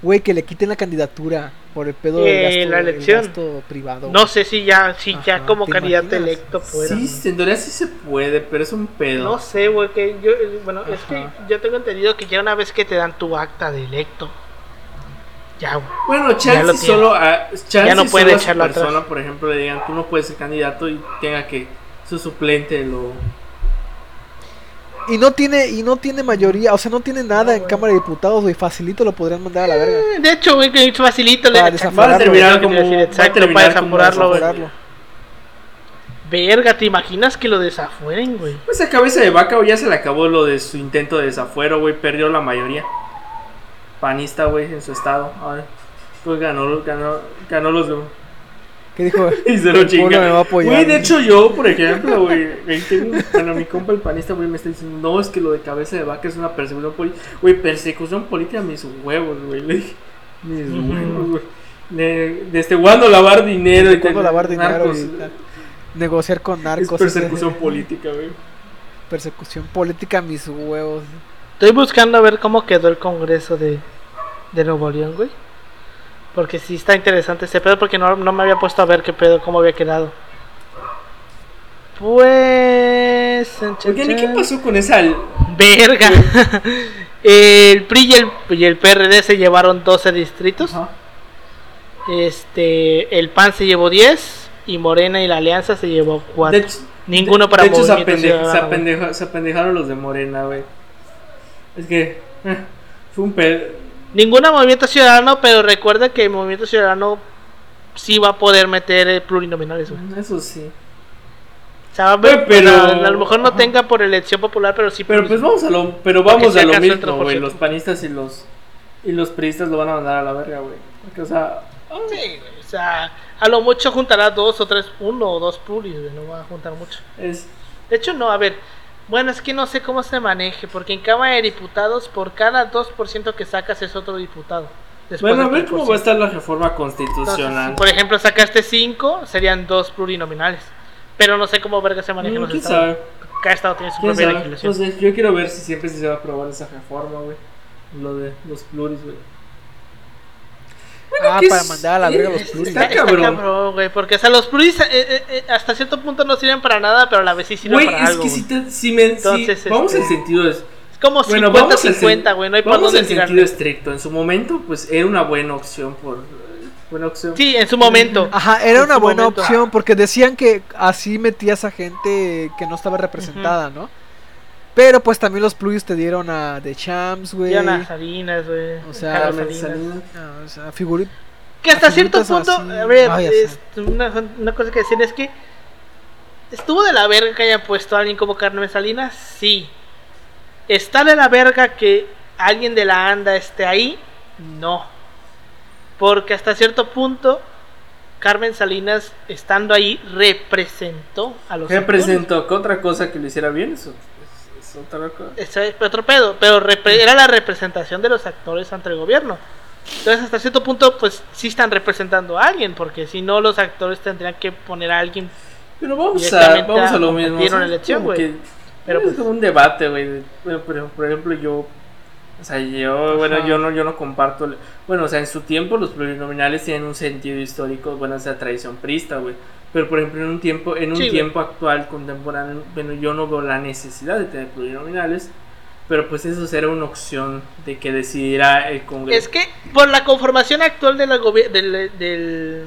Güey, que le quiten la candidatura por el pedo Eh, del gasto, la elección. gasto privado. No sé si ya, si ya Ajá, como ¿te candidato imaginas? electo fuera. Sí, en teoría sí se puede, pero es un pedo. No sé, güey, que yo, eh, bueno, es que Ajá. yo tengo entendido que ya una vez que te dan tu acta de electo, ya, güey. Bueno, Ya lo chance tiene. solo a chance Ya no puede solo a su echarlo atrás. persona, por ejemplo, le digan, tú no puedes ser candidato y tenga que su suplente lo Y no tiene y no tiene mayoría, o sea, no tiene nada en Cámara de Diputados, güey, facilito lo podrían mandar a la verga. Eh, De hecho, güey, que es facilito. Para le- desaforarlo, va a terminar como exacto, para desaforarlo, güey. Verga, ¿te imaginas que lo desafueren, güey? Pues a cabeza de vaca, güey, ya se le acabó lo de su intento de desafuero, güey, perdió la mayoría. Panista, güey, en su estado. Ahora, pues ganó, ganó, ganó los Que dijo, [laughs] Y se lo chinga. me va a apoyar. Güey, de hecho yo, por ejemplo, güey, bueno, mi compa el panista, güey, me está diciendo, no, es que lo de cabeza de vaca es una persecución política. Güey, persecución política, mis huevos, güey. Le dije, mis huevos, güey. De, de este, cuando lavar dinero y Cuando tener lavar dinero narcos, y tal. negociar con Es narcos. persecución ese- política, güey. Persecución política, mis huevos. Estoy buscando a ver cómo quedó el Congreso de, de Nuevo León, güey. Porque sí está interesante ese pedo, porque no, no me había puesto a ver qué pedo, cómo había quedado. Pues... Oigan, ¿y qué pasó con esa? Verga. [laughs] el PRI y el, y el PRD se llevaron 12 distritos. Ajá. Este, el PAN se llevó 10 y Morena y la Alianza se llevó 4. De hecho, Ninguno para de hecho, se, apende- se, se apendejaron los de Morena, güey. Es que eh, fue un pedo. Ninguna Movimiento Ciudadano, pero recuerda que el Movimiento Ciudadano sí va a poder meter eh, plurinominales, güey. Eso sí. O sea, pero- a lo mejor no Ajá. tenga por elección popular, pero sí Pero por- pues vamos a lo, pero vamos a lo mismo, güey. 3%. Los panistas y los y los priistas lo van a mandar a la verga, güey. Porque, o sea, Sí, o sea, a lo mucho juntará dos o tres, uno o dos pluris, güey, no va a juntar mucho. es De hecho, no, a ver. Bueno, es que no sé cómo se maneje, porque en Cámara de Diputados, por cada 2% que sacas es otro diputado. Después bueno, a ver cómo va a 3%. estar la reforma constitucional. por ejemplo, sacaste 5, serían dos plurinominales. Pero no sé cómo verga se manejan Mm, los ¿Quién estados. sabe? Cada estado tiene su ¿Quién propia sabe? legislación. Entonces, yo quiero ver si siempre se va a aprobar esa reforma, güey. Lo de los pluris, güey. Ah, ¿qué para es? mandar a la verga los pluris. está Está, está cabrón. cabrón, güey, porque o sea, los pluris eh, eh, eh, hasta cierto punto no sirven para nada, pero a la vez sí sirven para es algo. que si, te, si me. si- Entonces, vamos este, al sentido. Es, Es como bueno, vamos al 50-50, sen- güey, no hay Vamos tirar. sentido estricto. En su momento, pues era una buena opción por. Buena opción. Sí, en su momento. Ajá, era En una buena momento. opción porque decían que así metías a gente que no estaba representada, ¿no? Pero pues también los pluris te dieron a The Champs, güey. Diana Salinas, güey. O sea, Carlos Carmen Salinas. Salinas. Ah, o sea, figuri- Que hasta cierto figuritas punto, así. a ver, es- una, una cosa que decían es que estuvo de la verga que hayan puesto a alguien como Carmen Salinas, sí. ¿Está de la verga que alguien de la ANDA esté ahí? No. Porque hasta cierto punto, Carmen Salinas, estando ahí, representó a los. Representó que otra cosa que lo hiciera bien. Eso es, es otro pedo, pero era la representación de los actores ante el gobierno. Entonces, hasta cierto punto, pues sí están representando a alguien, porque si no, los actores tendrían que poner a alguien. Pero vamos a, Directamente vamos a lo mismo. Pero es pues- como un debate, güey. Bueno, por ejemplo, yo. O sea, yo, bueno, Ajá. yo no, yo no comparto. Bueno, o sea, en su tiempo los plurinominales tienen un sentido histórico, bueno, esa tradición prista, güey. Pero por ejemplo, en un tiempo, en un Sí, güey. tiempo actual, contemporáneo, bueno, yo no veo la necesidad de tener plurinominales. Pero pues eso será una opción de que decidirá el Congreso. Es que por la conformación actual de la del, del,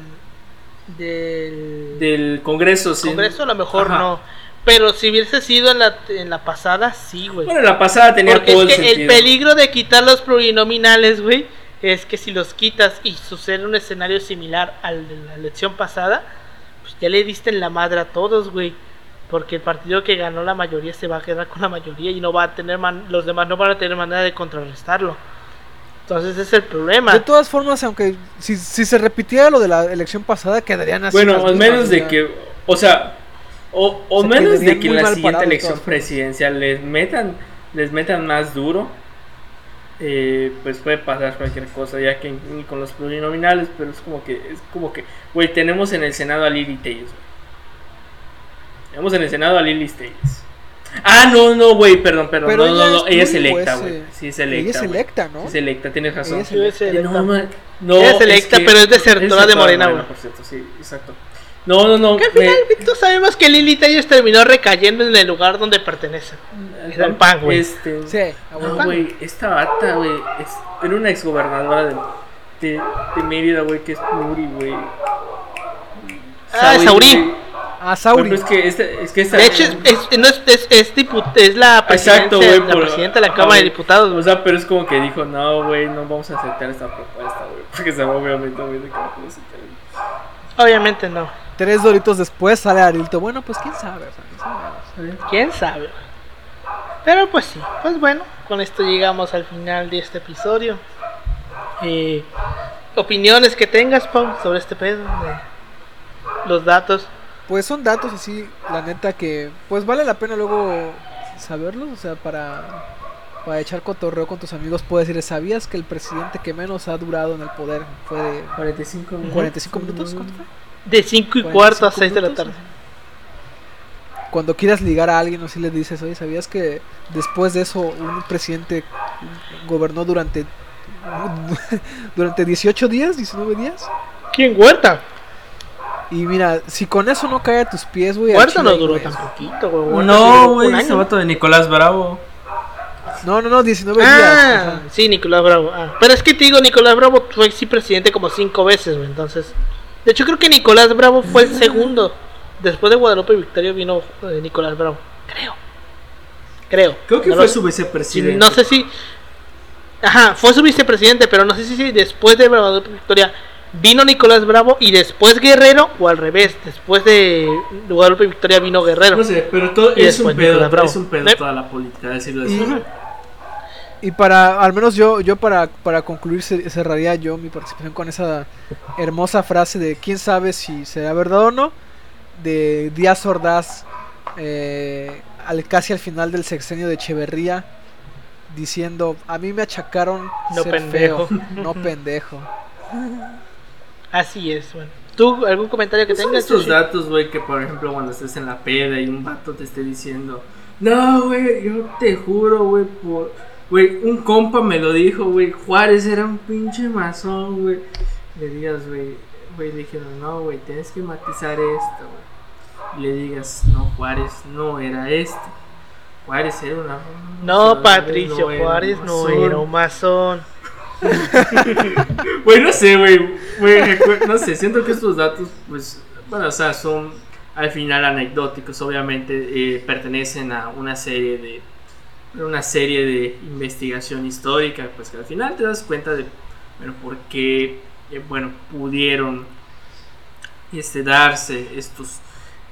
del, Del Congreso, sí. Congreso, a lo mejor Ajá. no. Pero si hubiese sido en la, en la pasada, sí, güey. Bueno, la pasada tenía Porque todo es el que el sentido. peligro de quitar los plurinominales, güey, es que si los quitas y sucede un escenario similar al de la elección pasada, pues ya le diste en la madre a todos, güey. Porque el partido que ganó la mayoría se va a quedar con la mayoría y no va a tener man- los demás no van a tener manera de contrarrestarlo. Entonces ese es el problema. De todas formas, aunque si, si se repitiera lo de la elección pasada, quedarían así. Bueno, al menos de que, o sea, o, o menos de que en la siguiente elección formas. presidencial les metan, les metan más duro, eh, pues puede pasar cualquier cosa, ya que ni con los plurinominales, pero es como que, es como que, güey, tenemos en el Senado a Lili Telles, güey. Tenemos en el Senado a Lili Telles. Ah, no, no, güey, perdón, perdón, Pero no, no, ella no, es ella es electa, güey. Sí, es electa. Ella es electa, ¿no? Sí, es electa, tienes razón. Ella es es electa. No, no, Ella es electa, pero es desertora de Morena, güey. Por cierto, sí, exacto. No, no, no. Que al me- final, todos sabemos que Lili Telles terminó recayendo en el lugar donde pertenece. Era el PAN, güey. Este, Sí, no, güey, esta bata, güey, es- era una exgobernadora de, de, de Mérida, güey, que es pluri, güey. Ah, Saurí. güey. A Por Sauri. es que esta, es que esta, De hecho, es, es- no es, es, es es la presidencia, Exacto, güey, la por- presidenta de la Cámara de. Diputados. O sea, pero es como que dijo, no, güey, no vamos a aceptar esta propuesta, güey. [laughs] Porque se va obviamente, de que no. Obviamente no. Tres doritos después sale Arilto. Bueno, pues quién sabe. o sea. ¿Quién sabe? Pero pues sí, pues bueno, con esto llegamos al final de este episodio. Eh, opiniones que tengas, Pau, sobre este pedo. de- los datos. Pues son datos así, la neta que pues vale la pena luego saberlos, o sea, para, para echar cotorreo con tus amigos puedes decir, ¿sabías que el presidente que menos ha durado en el poder fue de 45 minutos. 45 minutos? ¿Cuánto fue? De 5 y 45 cuarto a 6 de la tarde. Cuando quieras ligar a alguien o si le dices, oye, ¿sabías que después de eso un presidente gobernó durante [laughs] durante 18 días, 19 días? ¿Quién? Huerta. Y mira, si con eso no cae a tus pies, güey. Huerta no duró tan güey. poquito, güey. No, güey, un ese año. vato de Nicolás Bravo. No, no, no, 19 días. Ah, ajá. sí, Nicolás Bravo. Ah, Pero es que te digo, Nicolás Bravo fue sí presidente como cinco veces, güey. Entonces, de hecho creo que Nicolás Bravo fue el segundo. Después de Guadalupe Victoria vino eh, Nicolás Bravo. Creo. Creo. Creo que No fue lo- su vicepresidente. No sé si. Ajá, fue su vicepresidente, pero no sé si, si después de Guadalupe Victoria vino Nicolás Bravo y después Guerrero o al revés. Después de Guadalupe Victoria vino Guerrero. No sé, pero todo es un pedo, es un pedo toda la política, decirlo así. Y para, al menos yo, yo para, para concluir cer- cerraría yo mi participación con esa hermosa frase de quién sabe si será verdad o no, de Díaz Ordaz, eh, al, casi al final del sexenio de Echeverría, diciendo, a mí me achacaron No ser pendejo". feo, no [laughs] pendejo. Así es, bueno. ¿Tú algún comentario que Son tengas? estos datos, güey, que por ejemplo cuando estés en la peda y un vato te esté diciendo, no, güey, yo te juro, güey, por... Güey, un compa me lo dijo, güey, Juárez era un pinche masón, güey. Le digas, güey, güey, le dijeron, no, güey, tienes que matizar esto, güey. Y le digas, no, Juárez no era este. Juárez era una... No, Patricio no era un Juárez no masón". era un masón. [laughs] Güey, no sé, güey. No sé, siento que estos datos, pues, bueno, o sea, son al final anecdóticos, obviamente, eh, pertenecen a una serie de una serie de investigación histórica, pues que al final te das cuenta de, bueno, por qué, eh, bueno, pudieron este, darse estos,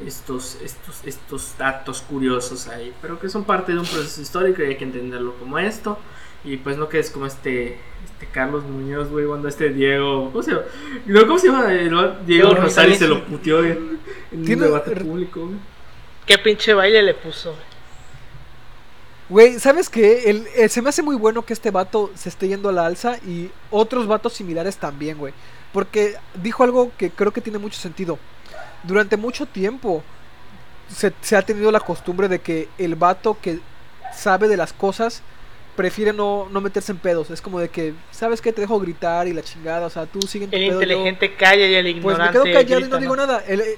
estos, estos, estos datos curiosos ahí, pero que son parte de un proceso histórico y hay que entenderlo como esto. Y pues no que es como este, este Carlos Muñoz, güey, cuando este Diego, ¿cómo se llama? No, ¿Cómo se llama? El- Diego Rosales. se lo puteó en, en un debate público, güey. ¿Qué pinche baile le puso? güey? Güey, ¿sabes qué? El, el- se me hace muy bueno que este vato se esté yendo a la alza y otros vatos similares también, güey. Porque dijo algo que creo que tiene mucho sentido. Durante mucho tiempo se, se ha tenido la costumbre de que el vato que sabe de las cosas prefiere no, no meterse en pedos. Es como de que, ¿sabes qué? Te dejo gritar y la chingada. O sea, tú sigue en tu El pedo, yo- inteligente calla y el pues me ignorante quedo callado y grita, no digo nada. El, eh,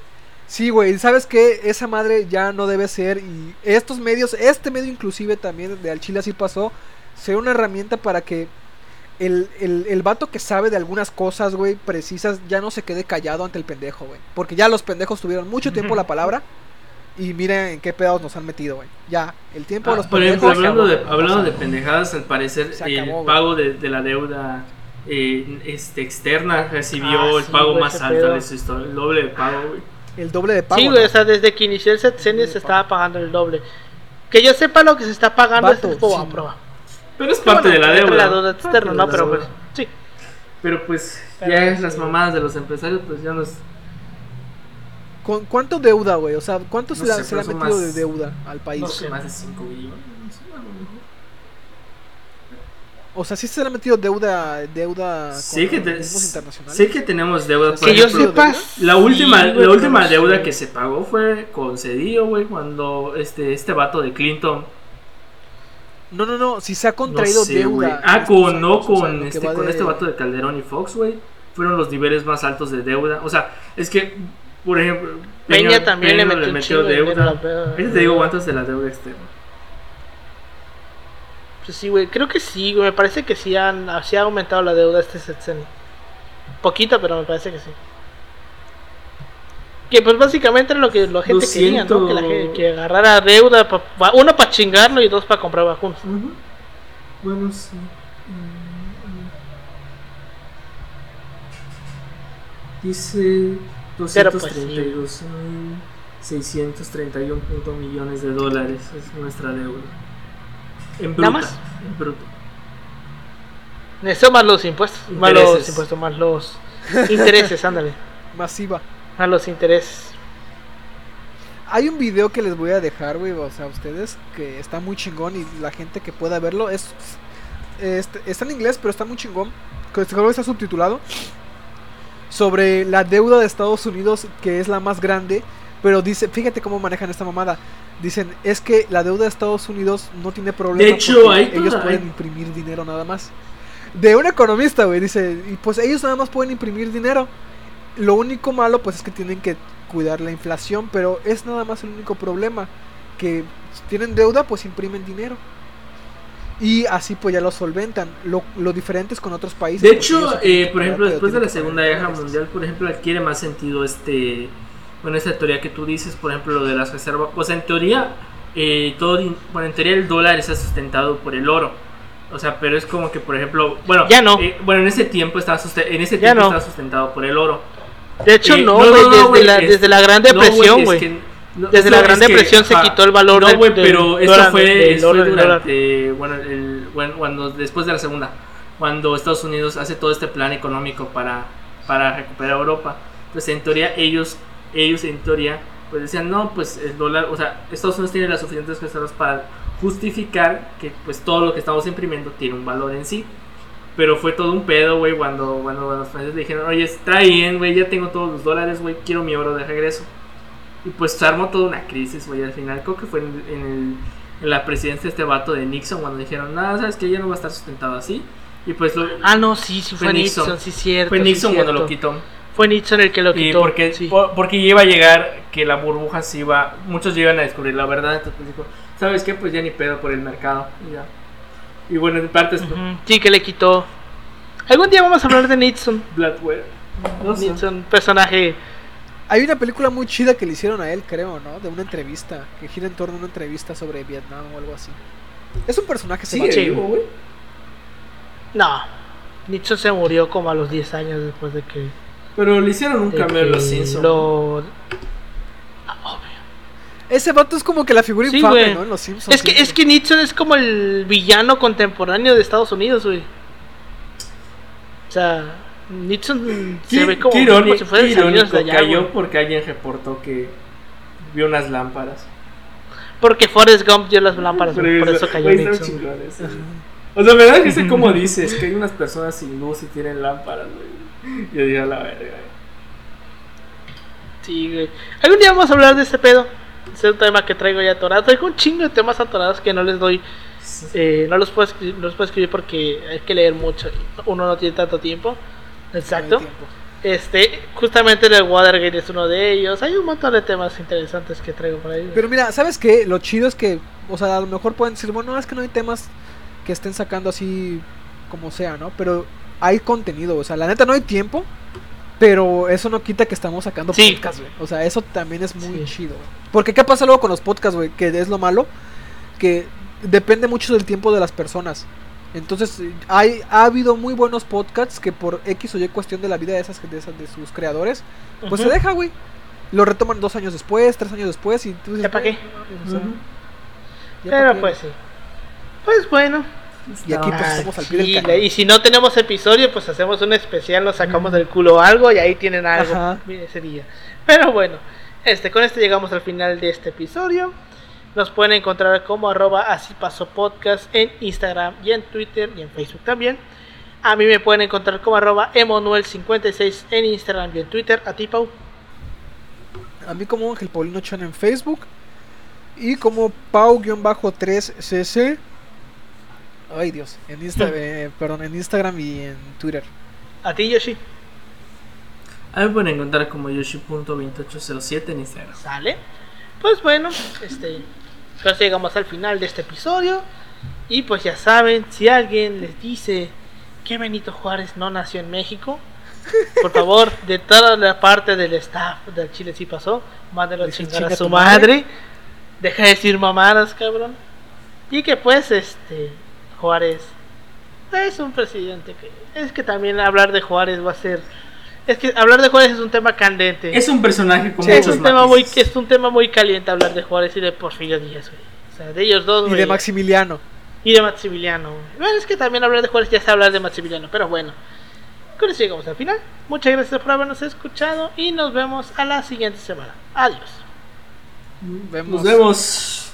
sí, güey, ¿sabes qué? Esa madre ya no debe ser. Y estos medios, este medio inclusive también de Al Chile así pasó, sea una herramienta para que el, el, el vato que sabe de algunas cosas, güey, precisas, ya no se quede callado ante el pendejo, güey. Porque ya los pendejos tuvieron mucho tiempo la palabra. Y miren en qué pedos nos han metido, güey. Ya, el tiempo de Ah, los por ejemplo, pendejos. hablando de, acabó, hablando de pendejadas, al parecer el acabó, güey. pago de, de la deuda eh, este, externa recibió Ah, el sí, pago güey, más alto pedo. de su historia, el doble de pago, güey. El doble de pago. Sí, güey, ¿no? o sea, desde que inició el sexenio se estaba pagando el doble. Que yo sepa lo que se está pagando Vato, es como sí. a prueba. Pero es parte bueno, de la deuda. La deuda externa, de ¿no? la Pero pues, sí. Pero pues Pero ya sí. las mamadas de los empresarios, pues ya nos... ¿Con cuánto deuda, güey? O sea, ¿cuánto se, No le- sé, se le ha metido más- de deuda al país? No sé, más de 5 billones. No sé, a lo mejor. O sea, sí se le ha metido deuda, deuda Sí que, te- internacionales. sí que tenemos deuda. por Que yo ejemplo, sepa. La sí, última, güey, la última deuda que se pagó fue con Cedillo, güey, cuando este, este vato de Clinton No, no, no, si se ha contraído no sé, deuda. Ah, estos con, no años, o sea, con, este, con de- este vato de Calderón y Fox, güey. Fueron los niveles más altos de deuda. O sea, es que, por ejemplo, Peña también le Peña metió un chingo de dinero a la deuda. Ahorita te digo cuántos de la deuda externa. Pues sí, güey, creo que sí, güey. Me parece que sí, han, sí ha aumentado la deuda este sexenio. Poquito, pero me parece que sí. Que pues básicamente era lo que la gente quería, ¿no? Que la gente que agarrara deuda, pa- pa- uno para chingarlo y dos para comprar vacunas. Bueno, sí. Dice Pero pues sí. 232.631 punto millones de dólares es nuestra deuda. En ¿Nada más? En bruto. Eso más los impuestos, más los impuestos, más los intereses, [laughs] ándale. Masiva. a los intereses. Hay un video que les voy a dejar, güey, o sea, a ustedes, que está muy chingón y la gente que pueda verlo es... este, está en inglés, pero está muy chingón. Creo que está subtitulado. Sobre la deuda de Estados Unidos, que es la más grande. Pero dice, fíjate cómo manejan esta mamada. Dicen, es que la deuda de Estados Unidos no tiene problema. De hecho, hay ellos toda- pueden hay- imprimir dinero nada más. De un economista, güey, dice, y pues ellos nada más pueden imprimir dinero. Lo único malo, pues es que tienen que cuidar la inflación, pero es nada más el único problema. Que si tienen deuda, pues imprimen dinero. Y así pues ya lo solventan. Lo, lo diferente es con otros países. De hecho, ellos eh, por ejemplo, después de la Segunda Guerra. Mundial, por ejemplo, adquiere más sentido este, bueno, esta teoría que tú dices, por ejemplo, lo de las reservas. O sea, en teoría, eh, todo, bueno, en teoría el dólar está sustentado por el oro. O sea, pero es como que, por ejemplo, bueno, Ya no. eh, bueno, en ese tiempo estaba suste- en ese tiempo no. estaba sustentado por el oro. De hecho, Eh, no, desde, la, es- desde la Gran no, Depresión, es güey. no, Desde no, la Gran que, Depresión se quitó el valor No, güey, del pero esto dólar, fue, del oro, fue dólar. durante, bueno, el, bueno, cuando después de la segunda, cuando Estados Unidos hace todo este plan económico para, para recuperar Europa. Pues en teoría ellos, ellos en teoría, pues decían, no, pues el dólar, o sea, Estados Unidos tiene las suficientes reservas para justificar que pues todo lo que estamos imprimiendo tiene un valor en sí. Pero fue todo un pedo, güey, cuando, cuando los franceses dijeron, oye, está bien, güey, ya tengo todos los dólares, güey, quiero mi oro de regreso. Y pues se armó toda una crisis, güey, al final creo que fue en, en el- en la presidencia de este vato de Nixon cuando dijeron, nada, sabes que ya no va a estar sustentado así. Y pues lo, Ah, no, sí, sí fue, Fue Nixon, Nixon. sí, cierto. fue sí, Nixon cuando lo cierto. quitó. Fue Nixon el que lo Y quitó. porque, sí. por- porque iba a llegar que la burbuja se iba, muchos iban a descubrir la verdad, entonces pues dijo, ¿sabes qué? Pues ya ni pedo por el mercado. Y, ya. y bueno, en parte es Ujú, Sí, que le quitó. Algún día vamos a hablar de Nixon. [laughs] Blackwater. No sé. Nixon, personaje. Hay una película muy chida que le hicieron a él, creo, ¿no? De una entrevista, que gira en torno a una entrevista sobre Vietnam o algo así. Es un personaje ese ¿Sigue vato. vivo, güey? No. Nixon se murió como a los 10 años después de que. Pero le hicieron un en que los Simpsons. Lo... Ese vato es como que la figura Sí, infame. ¿no? En los Simpsons. Es que, es que Nixon es como el villano contemporáneo de Estados Unidos, güey. O sea, Nixon se ve como, qué como si fuera de allá, cayó porque alguien reportó que vio unas lámparas. Porque Forrest Gump dio las lámparas, por eso cayó están Nixon. sí. O sea, me da que sé cómo dices que hay unas personas sin luz y tienen lámparas, güey. [laughs] Yo dije a la verga. Sí, güey. Algún día vamos a hablar de este pedo. Es un tema que traigo ya atorado. Traigo un chingo de temas atorados que no les doy. eh, no, los puedo escribir, no los puedo escribir porque hay que leer mucho. y Uno no tiene tanto tiempo. Exacto. No hay tiempo. Este, justamente el Watergate es uno de ellos. Hay un montón de temas interesantes que traigo por ahí. Pero mira, ¿sabes qué? Lo chido es que, o sea, a lo mejor pueden decir, bueno, es que no hay temas que estén sacando así como sea, ¿no? Pero hay contenido, o sea, la neta no hay tiempo, pero eso no quita que estamos sacando Sí. podcasts, güey. O sea, eso también es muy Sí. chido, güey. Porque ¿qué pasa luego con los podcasts, güey? Que es lo malo, que depende mucho del tiempo de las personas. Entonces, eh, hay, ha habido muy buenos podcasts que por X o Y cuestión de la vida de esas, de, esas, de sus creadores, pues se deja, güey. Lo retoman dos años después, tres años después y tú dices, ¿Ya pa' qué? "Güey, o sea, Ujú. ya pa' Pero qué". pues sí. Pues bueno. Y aquí pues Ah, estamos al pie del sí, cañón. y si no tenemos episodio, pues hacemos un especial, nos sacamos del culo algo y ahí tienen algo ese día. Pero bueno, este, con esto llegamos al final de este episodio. Nos pueden encontrar como arroba así pasó podcast en Instagram y en Twitter y en Facebook también. A mí me pueden encontrar como arroba emanuel56 en Instagram y en Twitter. A ti, Pau. A mí como Ángel Paulino Chan en Facebook. Y como Pau-3cc. Ay Dios. En Insta, [laughs] eh, perdón, en Instagram y en Twitter. A ti, Yoshi. A mí me pueden encontrar como yoshi.2807 en Instagram. ¿Sale? Pues bueno, este, pues llegamos al final de este episodio. Y pues ya saben, si alguien les dice que Benito Juárez no nació en México, por favor, [laughs] de toda la parte del staff del Chile sí pasó, mándelo a chingar a "Chinga su madre. Deja de decir mamadas, cabrón. Y que pues, este, Juárez es un presidente que... Es que también hablar de Juárez va a ser... Es que hablar de Juárez es un tema candente. Es un personaje con Sí, es un tema muy es un tema muy caliente hablar de Juárez y de Porfirio Díaz, güey. O sea, de ellos dos, Y güey. de Maximiliano. y de Maximiliano. güey. Bueno, es que también hablar de Juárez ya es hablar de Maximiliano, pero bueno. con eso llegamos al final. Muchas gracias por habernos escuchado y nos vemos a la siguiente semana. Adiós. Vemos. Nos vemos.